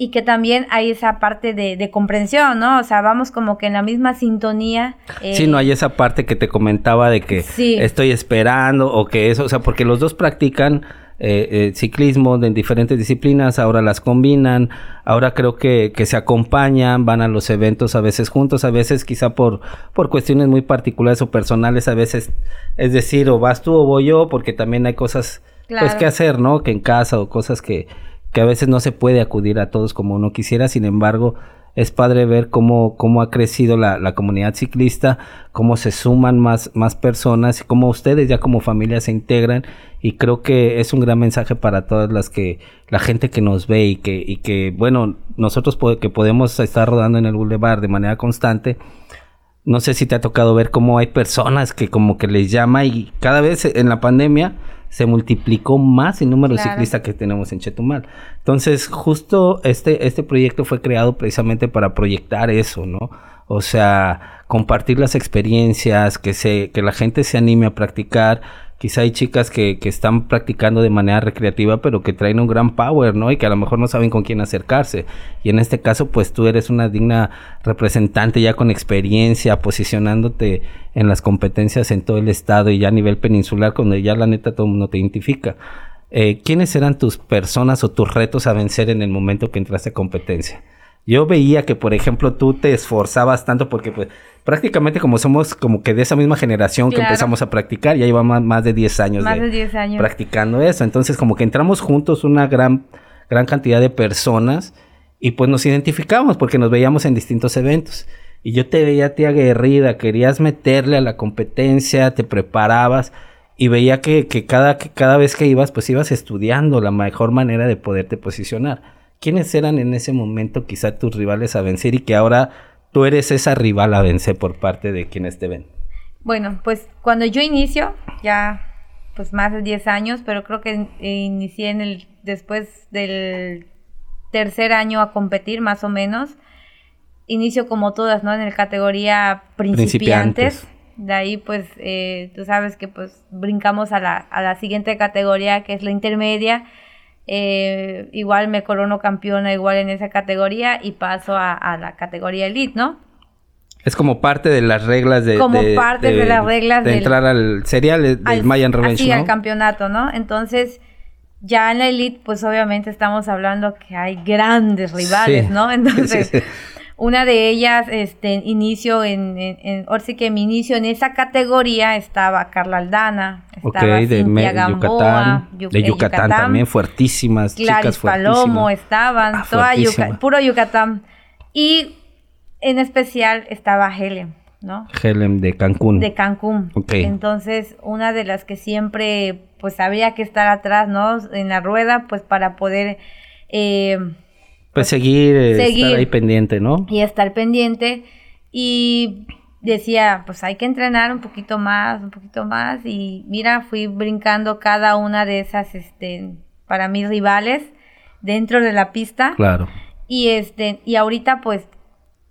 y que también hay esa parte de, comprensión, ¿no? O sea, vamos como que en la misma sintonía. sí, no hay esa parte que te comentaba de que estoy esperando o que eso, o sea, porque los dos practican eh, eh, ciclismo en diferentes disciplinas, ahora las combinan, ahora creo que, que se acompañan, van a los eventos a veces juntos, a veces quizá por, por cuestiones muy particulares o personales, a veces es decir, o vas tú o voy yo, porque también hay cosas pues qué hacer, ¿no? Que en casa o cosas que, que a veces no se puede acudir a todos como uno quisiera, sin embargo, es padre ver cómo, cómo ha crecido la, la, comunidad ciclista, cómo se suman más, más personas cómo ustedes ya como familia se integran. Y creo que es un gran mensaje para todas las que, la gente que nos ve y que, y que bueno, nosotros que podemos estar rodando en el boulevard de manera constante, no sé si te ha tocado ver cómo hay personas que como que les llama y cada vez en la pandemia se multiplicó más el número de ciclistas que tenemos en Chetumal. Entonces, justo este, este proyecto fue creado precisamente para proyectar eso, ¿no? O sea, compartir las experiencias, que, se, que la gente se anime a practicar, quizá hay chicas que, que, están practicando de manera recreativa, pero que traen un gran power, ¿no? Y que a lo mejor no saben con quién acercarse. Y en este caso, pues tú eres una digna representante ya con experiencia, posicionándote en las competencias en todo el estado y ya a nivel peninsular, cuando ya la neta todo el mundo te identifica. Eh, ¿Quiénes eran tus personas o tus retos a vencer en el momento que entraste a competencia? Yo veía que, por ejemplo, tú te esforzabas tanto porque, pues, prácticamente como somos como que de esa misma generación que empezamos a practicar, ya llevamos más, de 10 años, más de, 10 años practicando eso. Entonces, como que entramos juntos una gran, gran cantidad de personas y pues nos identificamos porque nos veíamos en distintos eventos. Y yo te veía a ti aguerrida, querías meterle a la competencia, te preparabas y veía que, que, cada, que cada vez que ibas, pues ibas estudiando la mejor manera de poderte posicionar. ¿quiénes eran en ese momento quizá tus rivales a vencer y que ahora tú eres esa rival a vencer por parte de quienes te ven? Bueno, pues cuando yo inicio, ya pues más de 10 años, pero creo que inicié en el después del tercer año a competir más o menos. Inicio como todas, ¿no? En la categoría principiantes. De ahí, pues, eh, tú sabes que pues brincamos a la, a la siguiente categoría, que es la intermedia eh, igual me corono campeona igual en esa categoría y paso a, la categoría elite, ¿no? Es como parte de las reglas de... Como parte de, las reglas de entrar al serial del Mayan Revenge, Sí, al campeonato, ¿no? Entonces, ya en la elite, pues obviamente estamos hablando que hay grandes rivales, ¿no? [laughs] Entonces, Una de ellas, este, inicio en, en, ahora sí que mi inicio en esa categoría estaba Carla Aldana, estaba de Gamboa, Yucatán, de Yucatán, también fuertísimas, chicas Palomo estaban, ah, toda puro Yucatán. Y en especial estaba Helen, ¿no? Helen de Cancún. De Cancún. Entonces, una de las que siempre, pues, había que estar atrás, ¿no? En la rueda, pues, para poder... Eh, pues seguir, eh, estar ahí pendiente, ¿no? Y estar pendiente. Y decía, pues hay que entrenar un poquito más, un poquito más. Y mira, fui brincando cada una de esas, este, para mis rivales dentro de la pista. Claro. Y este, y ahorita, pues,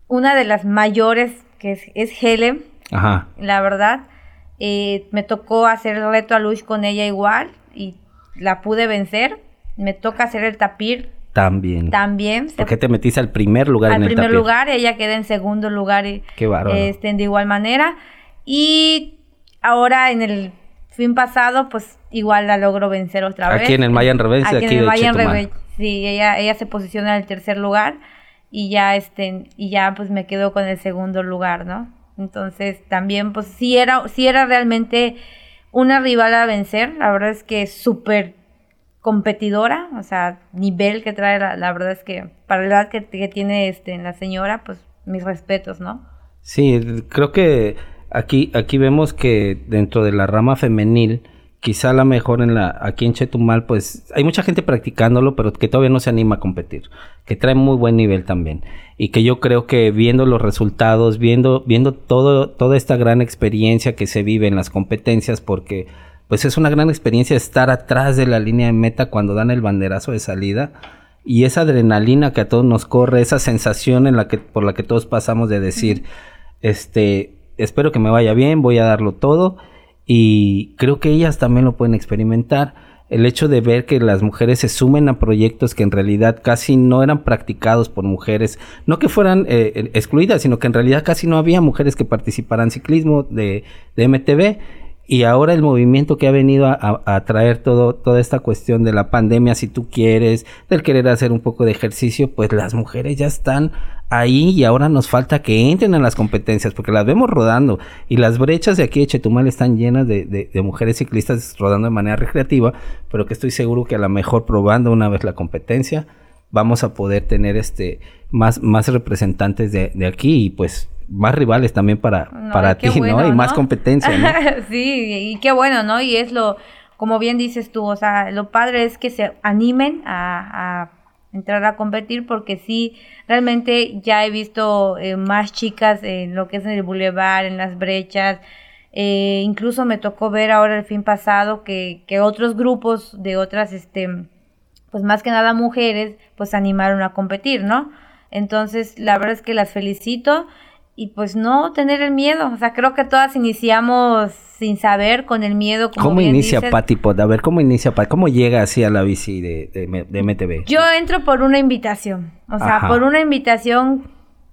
una de las mayores, que es, es Helen, Ajá. la verdad, eh, me tocó hacer el reto a Luis con ella igual y la pude vencer. Me toca hacer el tapir también. También. ¿Por qué te metiste al primer lugar en el primer lugar, ella queda en segundo lugar. Y, qué bárbaro. Este, de igual manera. Y ahora en el fin pasado, pues igual la logro vencer otra vez. Aquí en el Mayan Revenge, aquí, en el Mayan Revenge. Sí, ella, ella se posiciona en el tercer lugar y ya este, y ya pues me quedo con el segundo lugar, ¿no? Entonces también pues sí era, sí era realmente una rival a vencer, la verdad es que súper competidora, o sea, nivel que trae, la, verdad es que para la edad que, tiene este, la señora, pues mis respetos, ¿no? Sí, creo que aquí, aquí vemos que dentro de la rama femenil, quizá la mejor en la, aquí en Chetumal, pues hay mucha gente practicándolo, pero que todavía no se anima a competir, que trae muy buen nivel también. Y que yo creo que viendo los resultados, viendo, viendo todo, toda esta gran experiencia que se vive en las competencias, porque pues es una gran experiencia estar atrás de la línea de meta cuando dan el banderazo de salida y esa adrenalina que a todos nos corre, esa sensación en la que por la que todos pasamos de decir, este, espero que me vaya bien, voy a darlo todo y creo que ellas también lo pueden experimentar. El hecho de ver que las mujeres se sumen a proyectos que en realidad casi no eran practicados por mujeres, no que fueran eh, excluidas, sino que en realidad casi no había mujeres que participaran en ciclismo de, de MTV Y ahora el movimiento que ha venido a, traer todo, toda esta cuestión de la pandemia, si tú quieres, del querer hacer un poco de ejercicio, pues las mujeres ya están ahí y ahora nos falta que entren en las competencias porque las vemos rodando y las brechas de aquí de Chetumal están llenas de, de, mujeres ciclistas rodando de manera recreativa, pero que estoy seguro que a lo mejor probando una vez la competencia vamos a poder tener este más, más representantes de, de aquí y pues más rivales también para, para ti, ¿no? Y más competencia, ¿no? [laughs] sí, y qué bueno, ¿no? Y es lo, como bien dices tú, o sea, lo padre es que se animen a, entrar a competir porque sí, realmente ya he visto eh, más chicas en lo que es en el bulevar, en las brechas, eh, incluso me tocó ver ahora el fin pasado que, que otros grupos de otras, este, pues más que nada mujeres, pues animaron a competir, ¿no? Entonces, la verdad es que las felicito y pues no tener el miedo. O sea, creo que todas iniciamos sin saber, con el miedo. Como ¿Cómo inicia Patipod? A ver, ¿cómo inicia ¿Cómo llega así a la bici de, de, MTV? Yo entro por una invitación. O sea, por una invitación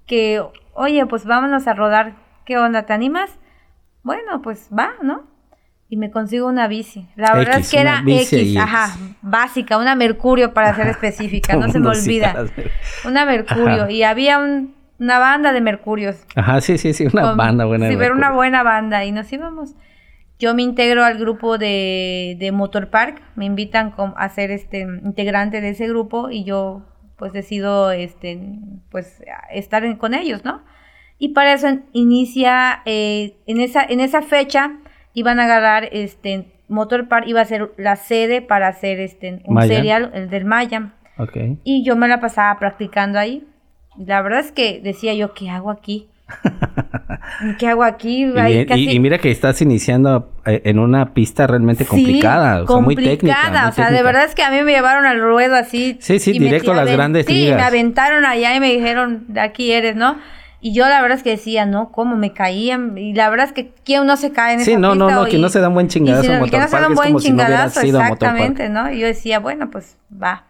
que, oye, pues vámonos a rodar. ¿Qué onda? ¿Te animas? Bueno, pues va, ¿no? Y me consigo una bici. La verdad es que era X, ajá, básica, una Mercurio para ser específica, [laughs] no se me olvida. Una Mercurio. Y había un una banda de mercurios. Ajá, sí, sí, sí, una banda buena. Sí, pero una buena banda y nos íbamos. Yo me integro al grupo de, de Motor Park, me invitan a ser este integrante de ese grupo y yo pues decido este pues estar con ellos, ¿no? Y para eso inicia eh, en esa en esa fecha iban a agarrar este Motor Park iba a ser la sede para hacer este un serial el del Maya. Okay. Y yo me la pasaba practicando ahí la verdad es que decía yo, ¿qué hago aquí? [laughs] ¿Qué hago aquí? y, mira que estás iniciando eh, en una pista realmente complicada, o sea, muy técnica. o sea, de verdad es que a mí me llevaron al ruedo así. Sí, sí, directo a las grandes Sí, me aventaron allá y me dijeron, de aquí eres, ¿no? Y yo la verdad es que decía, no, ¿cómo? Me caían. Y la verdad es que ¿quién no se cae en esa Sí, no, no, no, que no se da un buen chingadazo si no, que no se da un buen chingadazo, exactamente, ¿no? Y yo decía, bueno, pues va.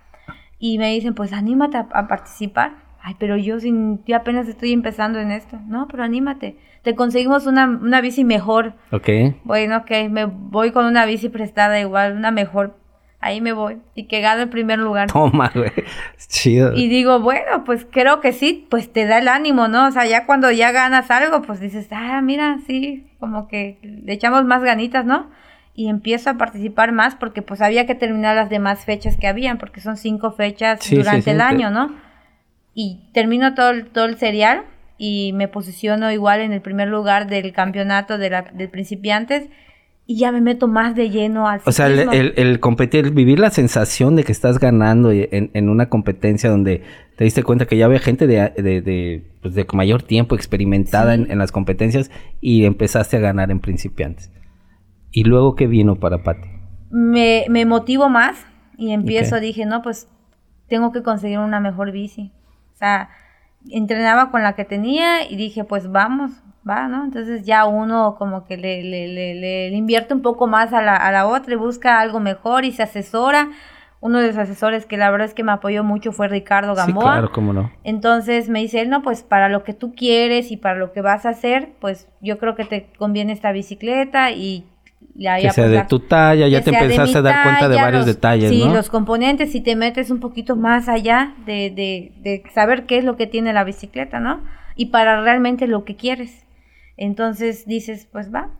Y me dicen, pues anímate a participar ay, pero yo, sin, yo apenas estoy empezando en esto. No, pero anímate. Te conseguimos una, una bici mejor. Ok. Bueno, ok, me voy con una bici prestada igual, una mejor. Ahí me voy. Y que gane el primer lugar. Toma, güey. Chido. Y digo, bueno, pues creo que sí, pues te da el ánimo, ¿no? O sea, ya cuando ya ganas algo, pues dices, ah, mira, sí, como que le echamos más ganitas, ¿no? y empiezo a participar más porque pues había que terminar las demás fechas que habían, porque son cinco fechas durante el año, ¿no? Y termino todo, todo el serial y me posiciono igual en el primer lugar del campeonato de, la, de principiantes y ya me meto más de lleno al O sea, el, el, competir, vivir la sensación de que estás ganando en, en, una competencia donde te diste cuenta que ya había gente de, de, de, pues de mayor tiempo experimentada en, en, las competencias y empezaste a ganar en principiantes. ¿Y luego qué vino para Pati? Me, me motivo más y empiezo, dije, no, pues tengo que conseguir una mejor bici. O sea, entrenaba con la que tenía y dije, pues vamos, va, ¿no? Entonces ya uno como que le, le, le, le invierte un poco más a la, a la otra y busca algo mejor y se asesora. Uno de los asesores que la verdad es que me apoyó mucho fue Ricardo Gamboa. Sí, claro, cómo no. Entonces me dice él, no, pues para lo que tú quieres y para lo que vas a hacer, pues yo creo que te conviene esta bicicleta y ya, que sea de tu talla, ya te empezaste a dar cuenta de varios detalles, sí, los componentes, si te metes un poquito más allá de, de, de, saber qué es lo que tiene la bicicleta, ¿no? Y para realmente lo que quieres. Entonces dices, pues va.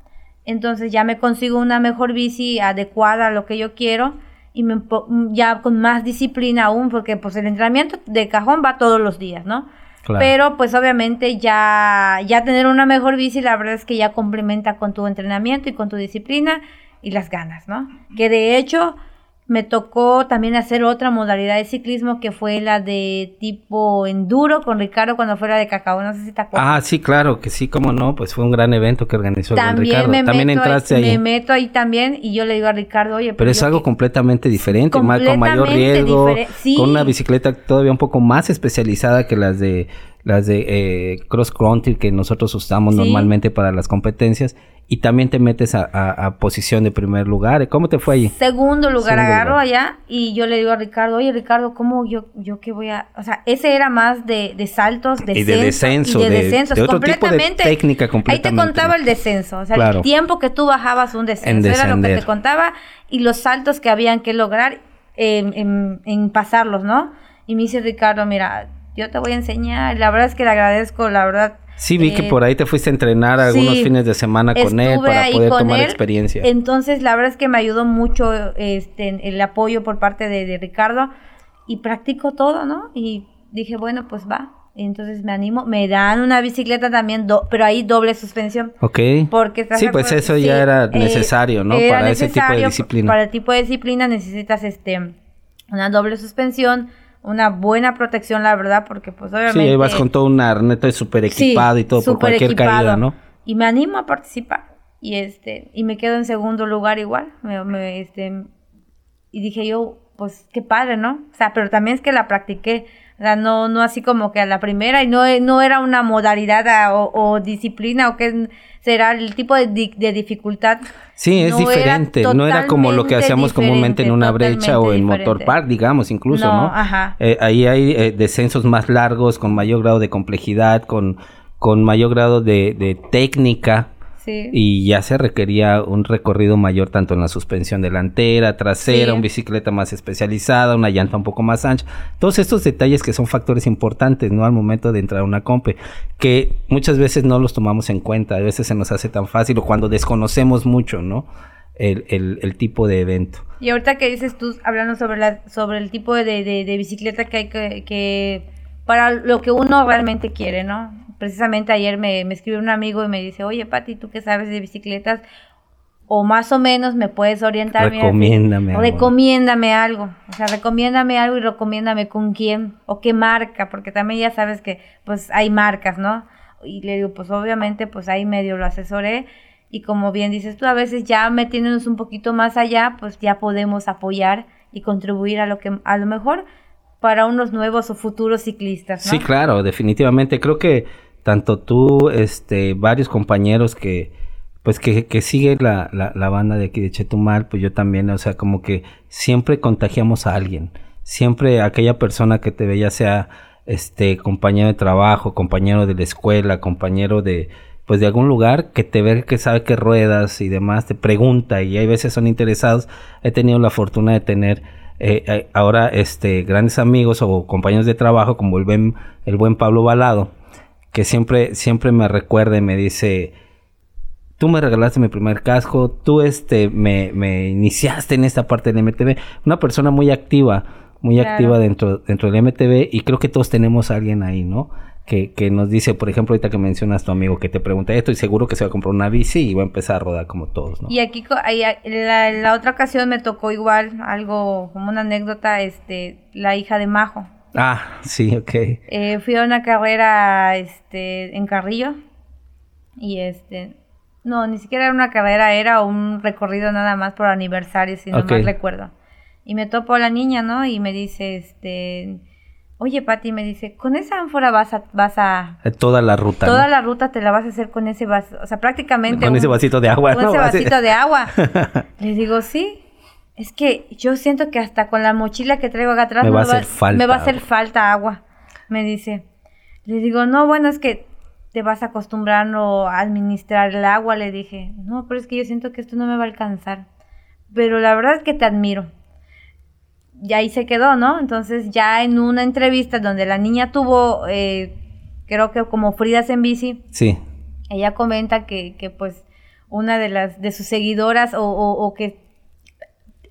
Entonces ya me consigo una mejor bici adecuada a lo que yo quiero y me, ya con más disciplina aún, porque pues el entrenamiento de cajón va todos los días, ¿no? Pero pues obviamente ya, ya tener una mejor bici, la verdad es que ya complementa con tu entrenamiento y con tu disciplina y las ganas, ¿no? Que de hecho me tocó también hacer otra modalidad de ciclismo que fue la de tipo enduro con Ricardo cuando fuera de Cacao, no sé si te acuerdas. Ah, sí, claro, que sí, como no, pues fue un gran evento que organizó también Ricardo. también entraste ahí, Me meto ahí también y yo le digo a Ricardo, oye, pero, es algo completamente diferente, con mayor riesgo, con una bicicleta todavía un poco más especializada que las de las de eh, cross country que nosotros usamos normalmente para las competencias y también te metes a, posición de primer lugar. ¿Cómo te fue ahí? Segundo lugar, agarro allá y yo le digo a Ricardo, oye Ricardo, ¿cómo yo, yo qué voy a...? O sea, ese era más de, saltos, de, y de descenso. Y de, descensos, completamente. técnica completamente. Ahí te contaba el descenso, o sea, el tiempo que tú bajabas un descenso, era lo que te contaba y los saltos que habían que lograr en, en pasarlos, ¿no? Y me dice Ricardo, mira, yo te voy a enseñar. La verdad es que le agradezco, la verdad, Sí, vi que eh, por ahí te fuiste a entrenar algunos fines de semana con él para poder tomar experiencia. Entonces, la verdad es que me ayudó mucho este, el apoyo por parte de, Ricardo y practico todo, ¿no? Y dije, bueno, pues va. Entonces me animo, me dan una bicicleta también, pero ahí doble suspensión. Ok. Porque sí, pues eso ya era eh, necesario, ¿no? para ese tipo de disciplina. Para el tipo de disciplina necesitas este una doble suspensión, una buena protección, la verdad, porque pues obviamente... Sí, ahí vas con todo un arnete súper equipado y todo por cualquier caída, ¿no? Y me animo a participar. Y este, y me quedo en segundo lugar igual. Me, este, y dije yo, pues qué padre, ¿no? O sea, pero también es que la practiqué. O sea, no, no así como que a la primera y no, no era una modalidad ah, o, o disciplina o que será el tipo de, de dificultad. Sí, es diferente, no era como lo que hacíamos comúnmente en una brecha o en motor park, digamos, incluso, ¿no? Ajá. Eh, ahí hay eh, descensos más largos, con mayor grado de complejidad, con, con mayor grado de, de técnica, y ya se requería un recorrido mayor tanto en la suspensión delantera, trasera, una bicicleta más especializada, una llanta un poco más ancha. Todos estos detalles que son factores importantes, ¿no? Al momento de entrar a una compe, que muchas veces no los tomamos en cuenta, a veces se nos hace tan fácil o cuando desconocemos mucho, ¿no? El, el, tipo de evento. Y ahorita que dices tú, hablando sobre, la, sobre el tipo de, de, bicicleta que hay que, que, para lo que uno realmente quiere, ¿no? Precisamente ayer me, me escribió un amigo y me dice, oye Pati, ¿tú qué sabes de bicicletas? O más o menos me puedes orientar. Recomiéndame. recomiéndame algo. O sea, recomiéndame algo y recomiéndame con quién o qué marca, porque también ya sabes que pues hay marcas, ¿no? Y le digo, pues obviamente pues ahí medio lo asesoré y como bien dices tú, a veces ya metiéndonos un poquito más allá, pues ya podemos apoyar y contribuir a lo que a lo mejor para unos nuevos o futuros ciclistas, ¿no? Sí, claro, definitivamente. Creo que tanto tú, este, varios compañeros que, pues que, que sigue la, la, banda de aquí de Chetumal, pues yo también, o sea, como que siempre contagiamos a alguien, siempre aquella persona que te ve, ya sea este compañero de trabajo, compañero de la escuela, compañero de pues de algún lugar que te ve que sabe que ruedas y demás, te pregunta y hay veces son interesados. He tenido la fortuna de tener eh, eh, ahora este grandes amigos o compañeros de trabajo como el buen, el buen Pablo Balado, que siempre, siempre me recuerda y me dice, tú me regalaste mi primer casco, tú este, me, me iniciaste en esta parte del MTV, una persona muy activa, muy activa dentro, dentro del MTV y creo que todos tenemos a alguien ahí, ¿no? Que, que, nos dice, por ejemplo, ahorita que mencionas a tu amigo que te pregunta esto y seguro que se va a comprar una bici y va a empezar a rodar como todos, ¿no? Y aquí, la, la otra ocasión me tocó igual algo, como una anécdota, este, la hija de Majo, Ah, sí, ok. Eh, fui a una carrera este, en Carrillo y este, no, ni siquiera era una carrera, era un recorrido nada más por aniversario, si no mal recuerdo. Y me topo a la niña, ¿no? Y me dice, este, oye, Pati, me dice, con esa ánfora vas a, vas a... Eh, toda la ruta. Toda la ruta te la vas a hacer con ese vaso, o sea, prácticamente... Con ese vasito de agua, Con ese vasito de agua. [laughs] Le digo, sí, es que yo siento que hasta con la mochila que traigo acá atrás me, va, a hacer falta, me va a hacer falta agua, me dice. Le digo, no, bueno, es que te vas acostumbrando a administrar el agua, le dije. No, pero es que yo siento que esto no me va a alcanzar. Pero la verdad es que te admiro. Y ahí se quedó, ¿no? Entonces ya en una entrevista donde la niña tuvo, eh, creo que como Fridas en bici. Sí. Ella comenta que, que pues una de las de sus seguidoras o, o, o que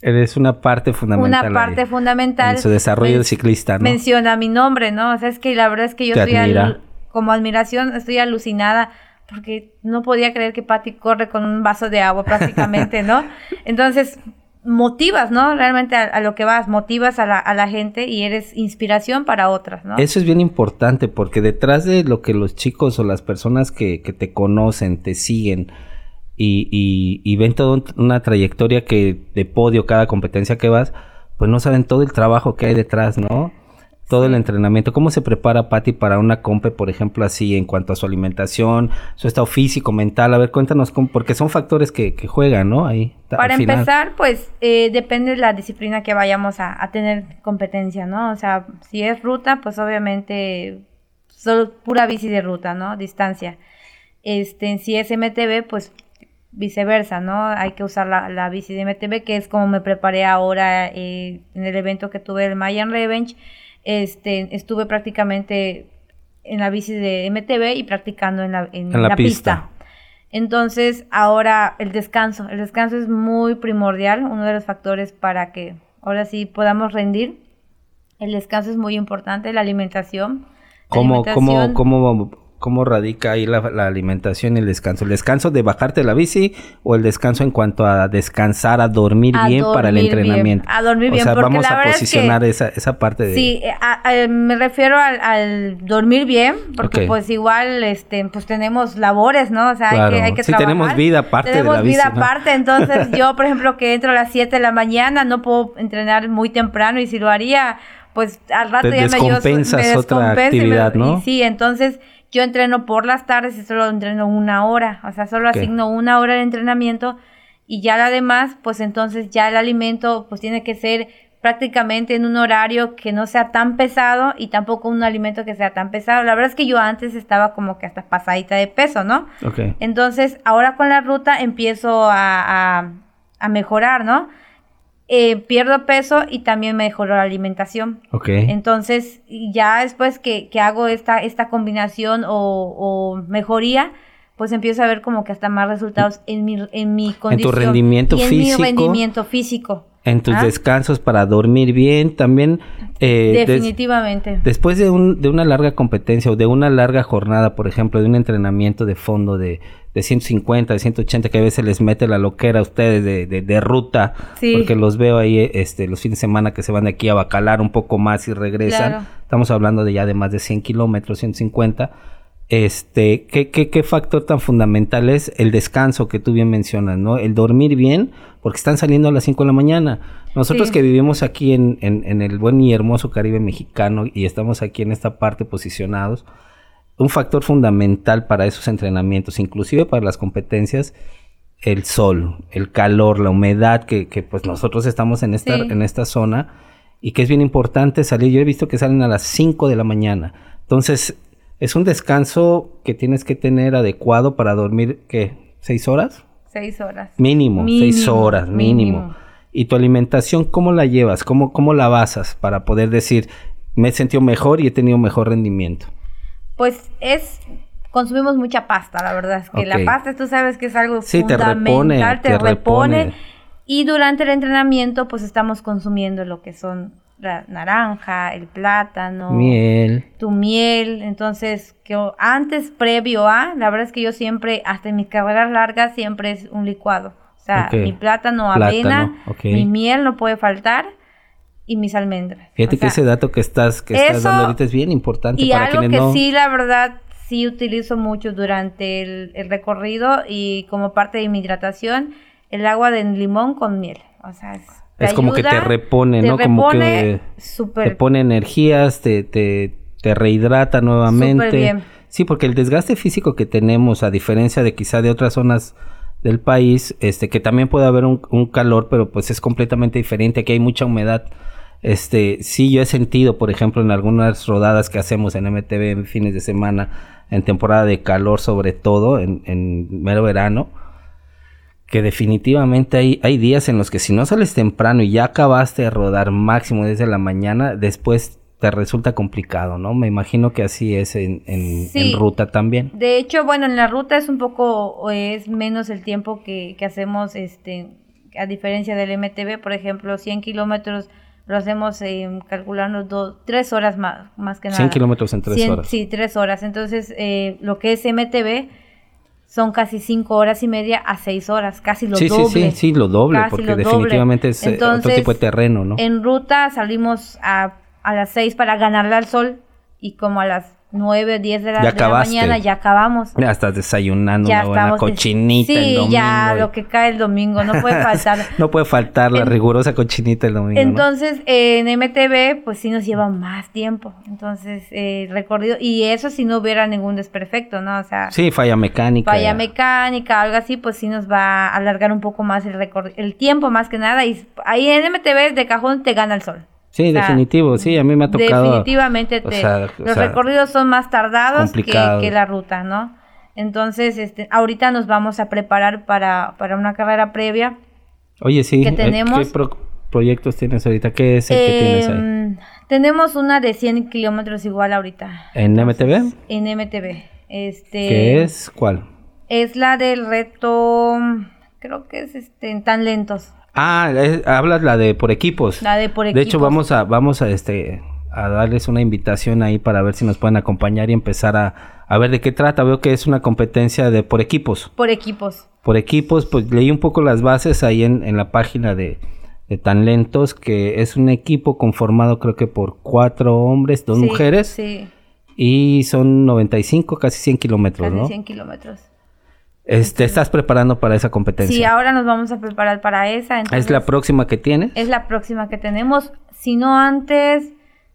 Eres una parte fundamental. Una parte fundamental. En su desarrollo de ciclista, ¿no? Menciona mi nombre, ¿no? O sea, es que la verdad es que yo estoy como admiración, estoy alucinada porque no podía creer que Patty corre con un vaso de agua prácticamente, ¿no? [laughs] Entonces, motivas, ¿no? Realmente a, lo que vas, motivas a la, a la, gente y eres inspiración para otras, ¿no? Eso es bien importante porque detrás de lo que los chicos o las personas que, que te conocen, te siguen, y, y, ven toda una trayectoria que de podio cada competencia que vas, pues no saben todo el trabajo que hay detrás, ¿no? todo el entrenamiento. ¿Cómo se prepara Patti para una compe, por ejemplo, así en cuanto a su alimentación, su estado físico, mental? A ver, cuéntanos, cómo, porque son factores que, que juegan, ¿no? Ahí. Para empezar, pues eh, depende de la disciplina que vayamos a, a, tener competencia, ¿no? O sea, si es ruta, pues obviamente solo pura bici de ruta, ¿no? Distancia. Este, si es MTV, pues viceversa, ¿no? Hay que usar la, la, bici de MTV, que es como me preparé ahora eh, en el evento que tuve el Mayan Revenge. Este, estuve prácticamente en la bici de MTV y practicando en la, en la, pista. Entonces, ahora el descanso. El descanso es muy primordial, uno de los factores para que ahora sí podamos rendir. El descanso es muy importante, la alimentación. ¿Cómo, ¿cómo, cómo cómo radica ahí la, alimentación y el descanso. ¿El descanso de bajarte la bici o el descanso en cuanto a descansar, a dormir bien para el entrenamiento? a dormir bien. O sea, vamos a posicionar esa, esa parte de... Sí, me refiero al, dormir bien, porque pues igual este, pues tenemos labores, ¿no? O sea, hay que, hay que sí, tenemos vida aparte de la bici. vida aparte, entonces [laughs] yo, por ejemplo, que entro a las 7 de la mañana, no puedo entrenar muy temprano y si lo haría pues al rato ya me, yo, me otra actividad, ¿no? Y sí, entonces yo entreno por las tardes y solo entreno una hora, o sea, solo asigno una hora de entrenamiento y ya la demás, pues entonces ya el alimento pues tiene que ser prácticamente en un horario que no sea tan pesado y tampoco un alimento que sea tan pesado. La verdad es que yo antes estaba como que hasta pasadita de peso, ¿no? Okay. Entonces, ahora con la ruta empiezo a, a, a mejorar, ¿no? Eh, pierdo peso y también mejoro la alimentación. Ok. Entonces, ya después que, que hago esta, esta combinación o, o, mejoría, pues empiezo a ver como que hasta más resultados en mi, en mi condición. En tu rendimiento y en físico. mi rendimiento físico. En tus ¿Ah? descansos para dormir bien, también. Eh, Definitivamente. Des, después de, un, de una larga competencia o de una larga jornada, por ejemplo, de un entrenamiento de fondo de, de 150, de 180, que a veces les mete la loquera a ustedes de, de, de ruta, sí. porque los veo ahí este, los fines de semana que se van de aquí a Bacalar un poco más y regresan. Claro. Estamos hablando de ya de más de 100 kilómetros, 150. Este, ¿qué, qué, ¿qué factor tan fundamental es el descanso que tú bien mencionas, ¿no? El dormir bien, porque están saliendo a las 5 de la mañana. Nosotros Sí. que vivimos aquí en, en, en el buen y hermoso Caribe mexicano y estamos aquí en esta parte posicionados, un factor fundamental para esos entrenamientos, inclusive para las competencias, el sol, el calor, la humedad, que, que pues nosotros estamos en esta, Sí. en esta zona y que es bien importante salir. Yo he visto que salen a las 5 de la mañana. Entonces, es un descanso que tienes que tener adecuado para dormir, ¿qué? ¿Seis horas? Seis horas. Mínimo, seis horas, mínimo. mínimo. ¿Y tu alimentación cómo la llevas? ¿Cómo, ¿Cómo la basas para poder decir, me he sentido mejor y he tenido mejor rendimiento? Pues es consumimos mucha pasta, la verdad es que la pasta tú sabes que es algo Sí, te fundamental, repone, te, te repone. repone. Y durante el entrenamiento pues estamos consumiendo lo que son la naranja, el plátano, Miel. tu miel, entonces que antes previo a, la verdad es que yo siempre hasta en mis carreras largas siempre es un licuado. O sea, mi plátano, Plátano, avena, mi miel no puede faltar y mis almendras. Fíjate O que sea, ese dato que estás, que estás dando ahorita es bien importante y para algo quienes que no... sí, la verdad, sí utilizo mucho durante el, el recorrido y como parte de mi hidratación, el agua de limón con miel. O sea, es, te Es como que te repone, te ¿no? Como que repone te pone energías, te, te, te rehidrata nuevamente. Súper bien. Sí, porque el desgaste físico que tenemos, a diferencia de quizá de otras zonas del país, este, que también puede haber un, un calor, pero pues es completamente diferente. Aquí hay mucha humedad. Este, sí, yo he sentido, por ejemplo, en algunas rodadas que hacemos en MTV en fines de semana, en temporada de calor sobre todo, en, en mero verano, que definitivamente hay, hay días en los que si no sales temprano y ya acabaste de rodar máximo desde la mañana, después te resulta complicado, ¿no? Me imagino que así es en, en, Sí. en ruta también. De hecho, bueno, en la ruta es un poco, es menos el tiempo que, que hacemos, este, a diferencia del MTV, por ejemplo, 100 kilómetros lo hacemos eh, calculando dos, tres horas más, más que nada. 100 kilómetros en tres 100 horas. Sí, tres horas. Entonces, eh, lo que es MTV son casi cinco horas y media a seis horas, casi lo sí, doble. sí, sí, sí, lo doble, Casi porque lo doble. definitivamente es eh, otro tipo de terreno, ¿no? En ruta salimos a, a las 6 para ganarle al sol y como a las 9 o 10 de la, de la mañana, ya acabamos. Ya estás desayunando Ya una buena cochinita el Sí, domingo. ya y- lo que cae el domingo, no puede [laughs] faltar. no puede faltar la En- rigurosa cochinita el domingo. ¿no? Entonces, eh, en MTV, pues sí nos lleva más tiempo. Entonces, eh, recorrido, y eso si no hubiera ningún desperfecto, ¿no? O sea, Sí, falla mecánica. falla mecánica, algo así, pues sí nos va a alargar un poco más el el tiempo más que nada. Y ahí en MTV de cajón te gana el sol. Sí, O sea, definitivo. Sí, a mí me ha tocado. Definitivamente o te- o los sea, recorridos son más tardados que, la ruta, ¿no? Entonces, este, ahorita nos vamos a preparar para, para una carrera previa. Oye, sí. que eh, tenemos- ¿Qué pro- proyectos tienes ahorita? ¿Qué es el que tienes ahí? Em, Tenemos una de 100 kilómetros igual ahorita. ¿En MTV? En MTV. Este, ¿Qué es? ¿Cuál? Es la del reto, creo que es este, tan lentos. Ah, es- hablas la de por equipos. La de por De hecho, equipos. vamos a, vamos a este a darles una invitación ahí para ver si nos pueden acompañar y empezar a, a ver de qué trata. Veo que es una competencia de por equipos. Por equipos. Por equipos, pues leí un poco las bases ahí en, en la página de, de Tan Lentos, que es un equipo conformado creo que por cuatro hombres, dos Sí, mujeres, Sí, y son 95, casi 100 kilómetros, casi ¿no? 100 kilómetros. Este, ¿Estás preparando para esa competencia? Sí, ahora nos vamos a preparar para esa. ¿Es la próxima que tienes? Es la próxima que tenemos. Si no antes,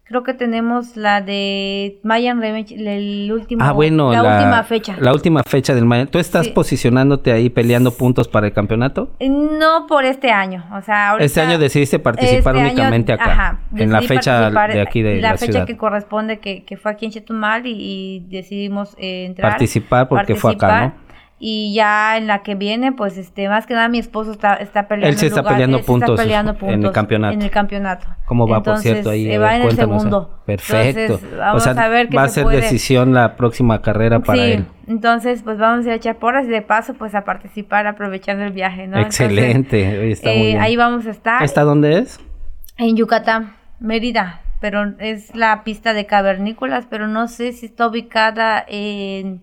creo que tenemos la de Mayan Revenge, el último, Ah, bueno, la, última fecha. La última fecha del Mayan. ¿Tú estás Sí. posicionándote ahí peleando puntos para el campeonato? Eh, No por este año, o sea, ahorita- Este año decidiste participar este año, únicamente acá, ajá, en la fecha de aquí de la, la, fecha ciudad. que corresponde que, que fue aquí en Chetumal y, y decidimos eh, entrar Participar porque fue acá, participar. Y ya en la que viene, pues este, más que nada mi esposo está, está peleando. Él se está lugar, peleando él se está puntos peleando en el puntos campeonato. En el campeonato. ¿Cómo va, por Entonces, cierto, ahí? eh, va en el segundo. Perfecto. Entonces, vamos o sea, a ver qué va a se ser puede. decisión la próxima carrera para sí, él. entonces pues vamos a ir a echar porras y de paso pues a participar aprovechando el viaje, ¿no? Entonces, Excelente. oye, está muy eh, bien. ahí vamos a estar. ¿Esta dónde es? En Yucatán, Mérida, pero es la pista de cavernícolas, pero no sé si está ubicada en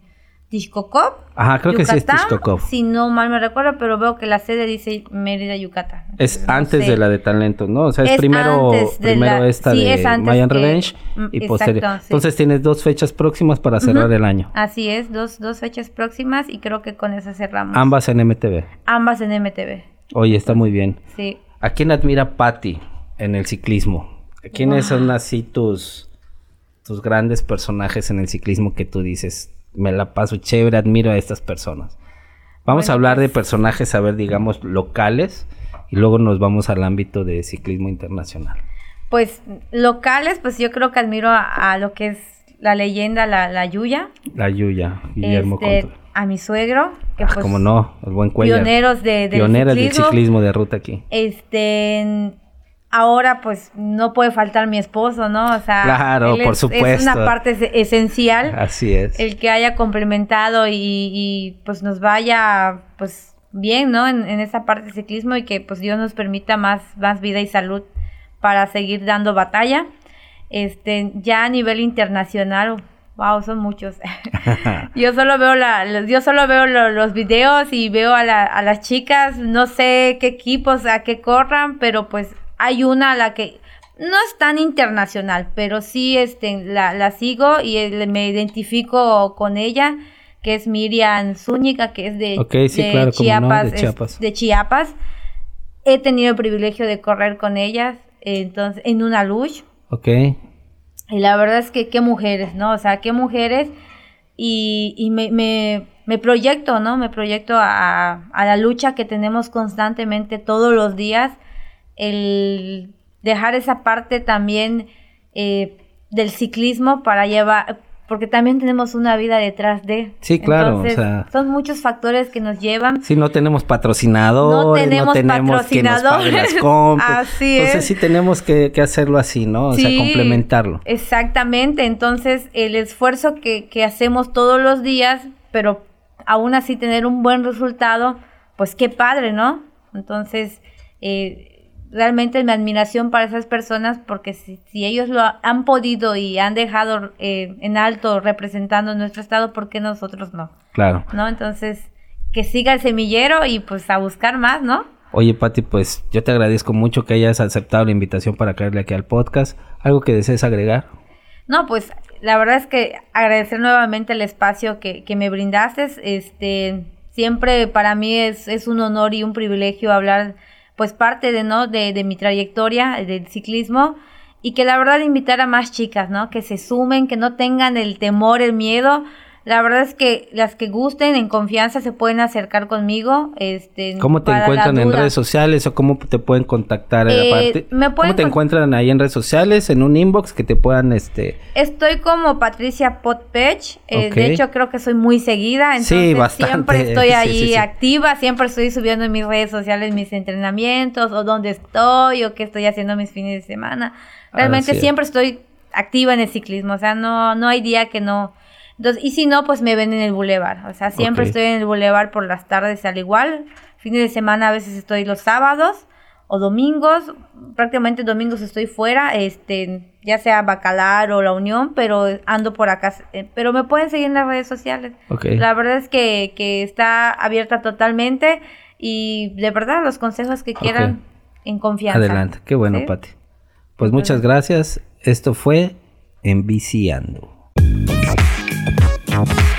Tixcocop. Ajá, creo que sí es Tixcocop. Si no mal me recuerdo, pero veo que la sede dice Mérida, Yucatán. Es no antes sé. de la de Talentos, ¿no? O sea, es, Es primero, antes de primero la- esta sí, de es antes Mayan que- Revenge mm, y exacto, posterior. sí. Entonces tienes dos fechas próximas para cerrar el año. Así es, dos, dos fechas próximas y creo que con eso cerramos. Ambas en MTV. Ambas en MTV. Oye, está muy bien. Sí. ¿A quién admira Patty en el ciclismo? ¿Quiénes son así tus, tus grandes personajes en el ciclismo que tú dices? Me la paso chévere, admiro a estas personas. Vamos a hablar de pues- personajes, a ver, digamos, locales y luego nos vamos al ámbito de ciclismo internacional. Pues locales, pues yo creo que admiro a, a lo que es la leyenda, la, la Yuya. La Yuya, Guillermo este, Contra. a mi suegro, que Ah, pues como no, el buen Cuellar. pioneros de, del Pioneras del ciclismo. ciclismo de ruta aquí. Este, ahora pues no puede faltar mi esposo, ¿no? O sea, Claro, él por es- Es supuesto. una parte es- esencial Así es. el que haya complementado y, y, pues nos vaya pues bien, ¿no? En, en esa parte de ciclismo y que pues Dios nos permita más, más vida y salud para seguir dando batalla. Este, ya a nivel internacional, wow, son muchos. [laughs] [laughs] yo solo veo la, los- yo solo veo lo- los videos y veo a, la- a las chicas, no sé qué equipos a qué corran, pero pues hay una a la que no es tan internacional, pero sí este, la, la sigo y eh, me identifico con ella, que es Miriam Zúñiga, que es de, Ok, sí, de claro, cómo no, de es- Chiapas. de Chiapas. He tenido el privilegio de correr con ellas, entonces, en una lucha. ok. Y la verdad es que qué mujeres, ¿no? O sea, qué mujeres. Y, y me, me, me proyecto, ¿no? Me proyecto a, a la lucha que tenemos constantemente todos los días. El dejar esa parte también eh, del ciclismo para llevar, porque también tenemos una vida detrás de. Sí, claro, o Entonces, sea- son muchos factores que nos llevan. Si no tenemos patrocinadores, No tenemos que nos paguen las patrocinadores. compras. [laughs] Así Entonces es. sí tenemos que, que hacerlo así, ¿no? O sea, complementarlo. Exactamente, entonces el esfuerzo que, que hacemos todos los días, pero aún así tener un buen resultado, pues qué padre, ¿no? Entonces, eh, realmente mi admiración para esas personas, porque si, si ellos lo ha- han podido y han dejado eh, en alto representando nuestro estado, ¿por qué nosotros no? Claro. ¿No? Entonces, que siga el semillero y pues a buscar más, ¿no? Oye, Pati, pues yo te agradezco mucho que hayas aceptado la invitación para caerle aquí al podcast. ¿Algo que desees agregar? No, pues la verdad es que agradecer nuevamente el espacio que, que me brindaste. Este, siempre para mí es, es un honor y un privilegio hablar, pues parte de, ¿no? de, de mi trayectoria del ciclismo y que la verdad invitar a más chicas, ¿no? Que se sumen, que no tengan el temor, el miedo, la verdad es que las que gusten en confianza se pueden acercar conmigo. Este, ¿Cómo te encuentran en redes sociales o cómo te pueden contactar? Eh, aparte? ¿Cómo te encuentran ahí en redes sociales, en un inbox que te puedan, este... Estoy como Patricia Potpech. Eh, De hecho, creo que soy muy seguida. Entonces, [laughs] sí, bastante. Siempre estoy ahí activa. Siempre estoy subiendo en mis redes sociales mis entrenamientos o dónde estoy o qué estoy haciendo mis fines de semana. Realmente siempre estoy activa en el ciclismo. O sea, no, no hay día que no entonces, y si no, pues me ven en el bulevar. O sea, siempre estoy en el bulevar por las tardes al igual. Fines de semana a veces estoy los sábados o domingos. Prácticamente domingos estoy fuera, este, ya sea Bacalar o La Unión, pero ando por acá. Eh, pero me pueden seguir en las redes sociales. La verdad es que, que, está abierta totalmente y de verdad los consejos que quieran en confianza. Adelante, qué bueno, Pati. Pues muchas gracias. Esto fue Enviciando. Bye.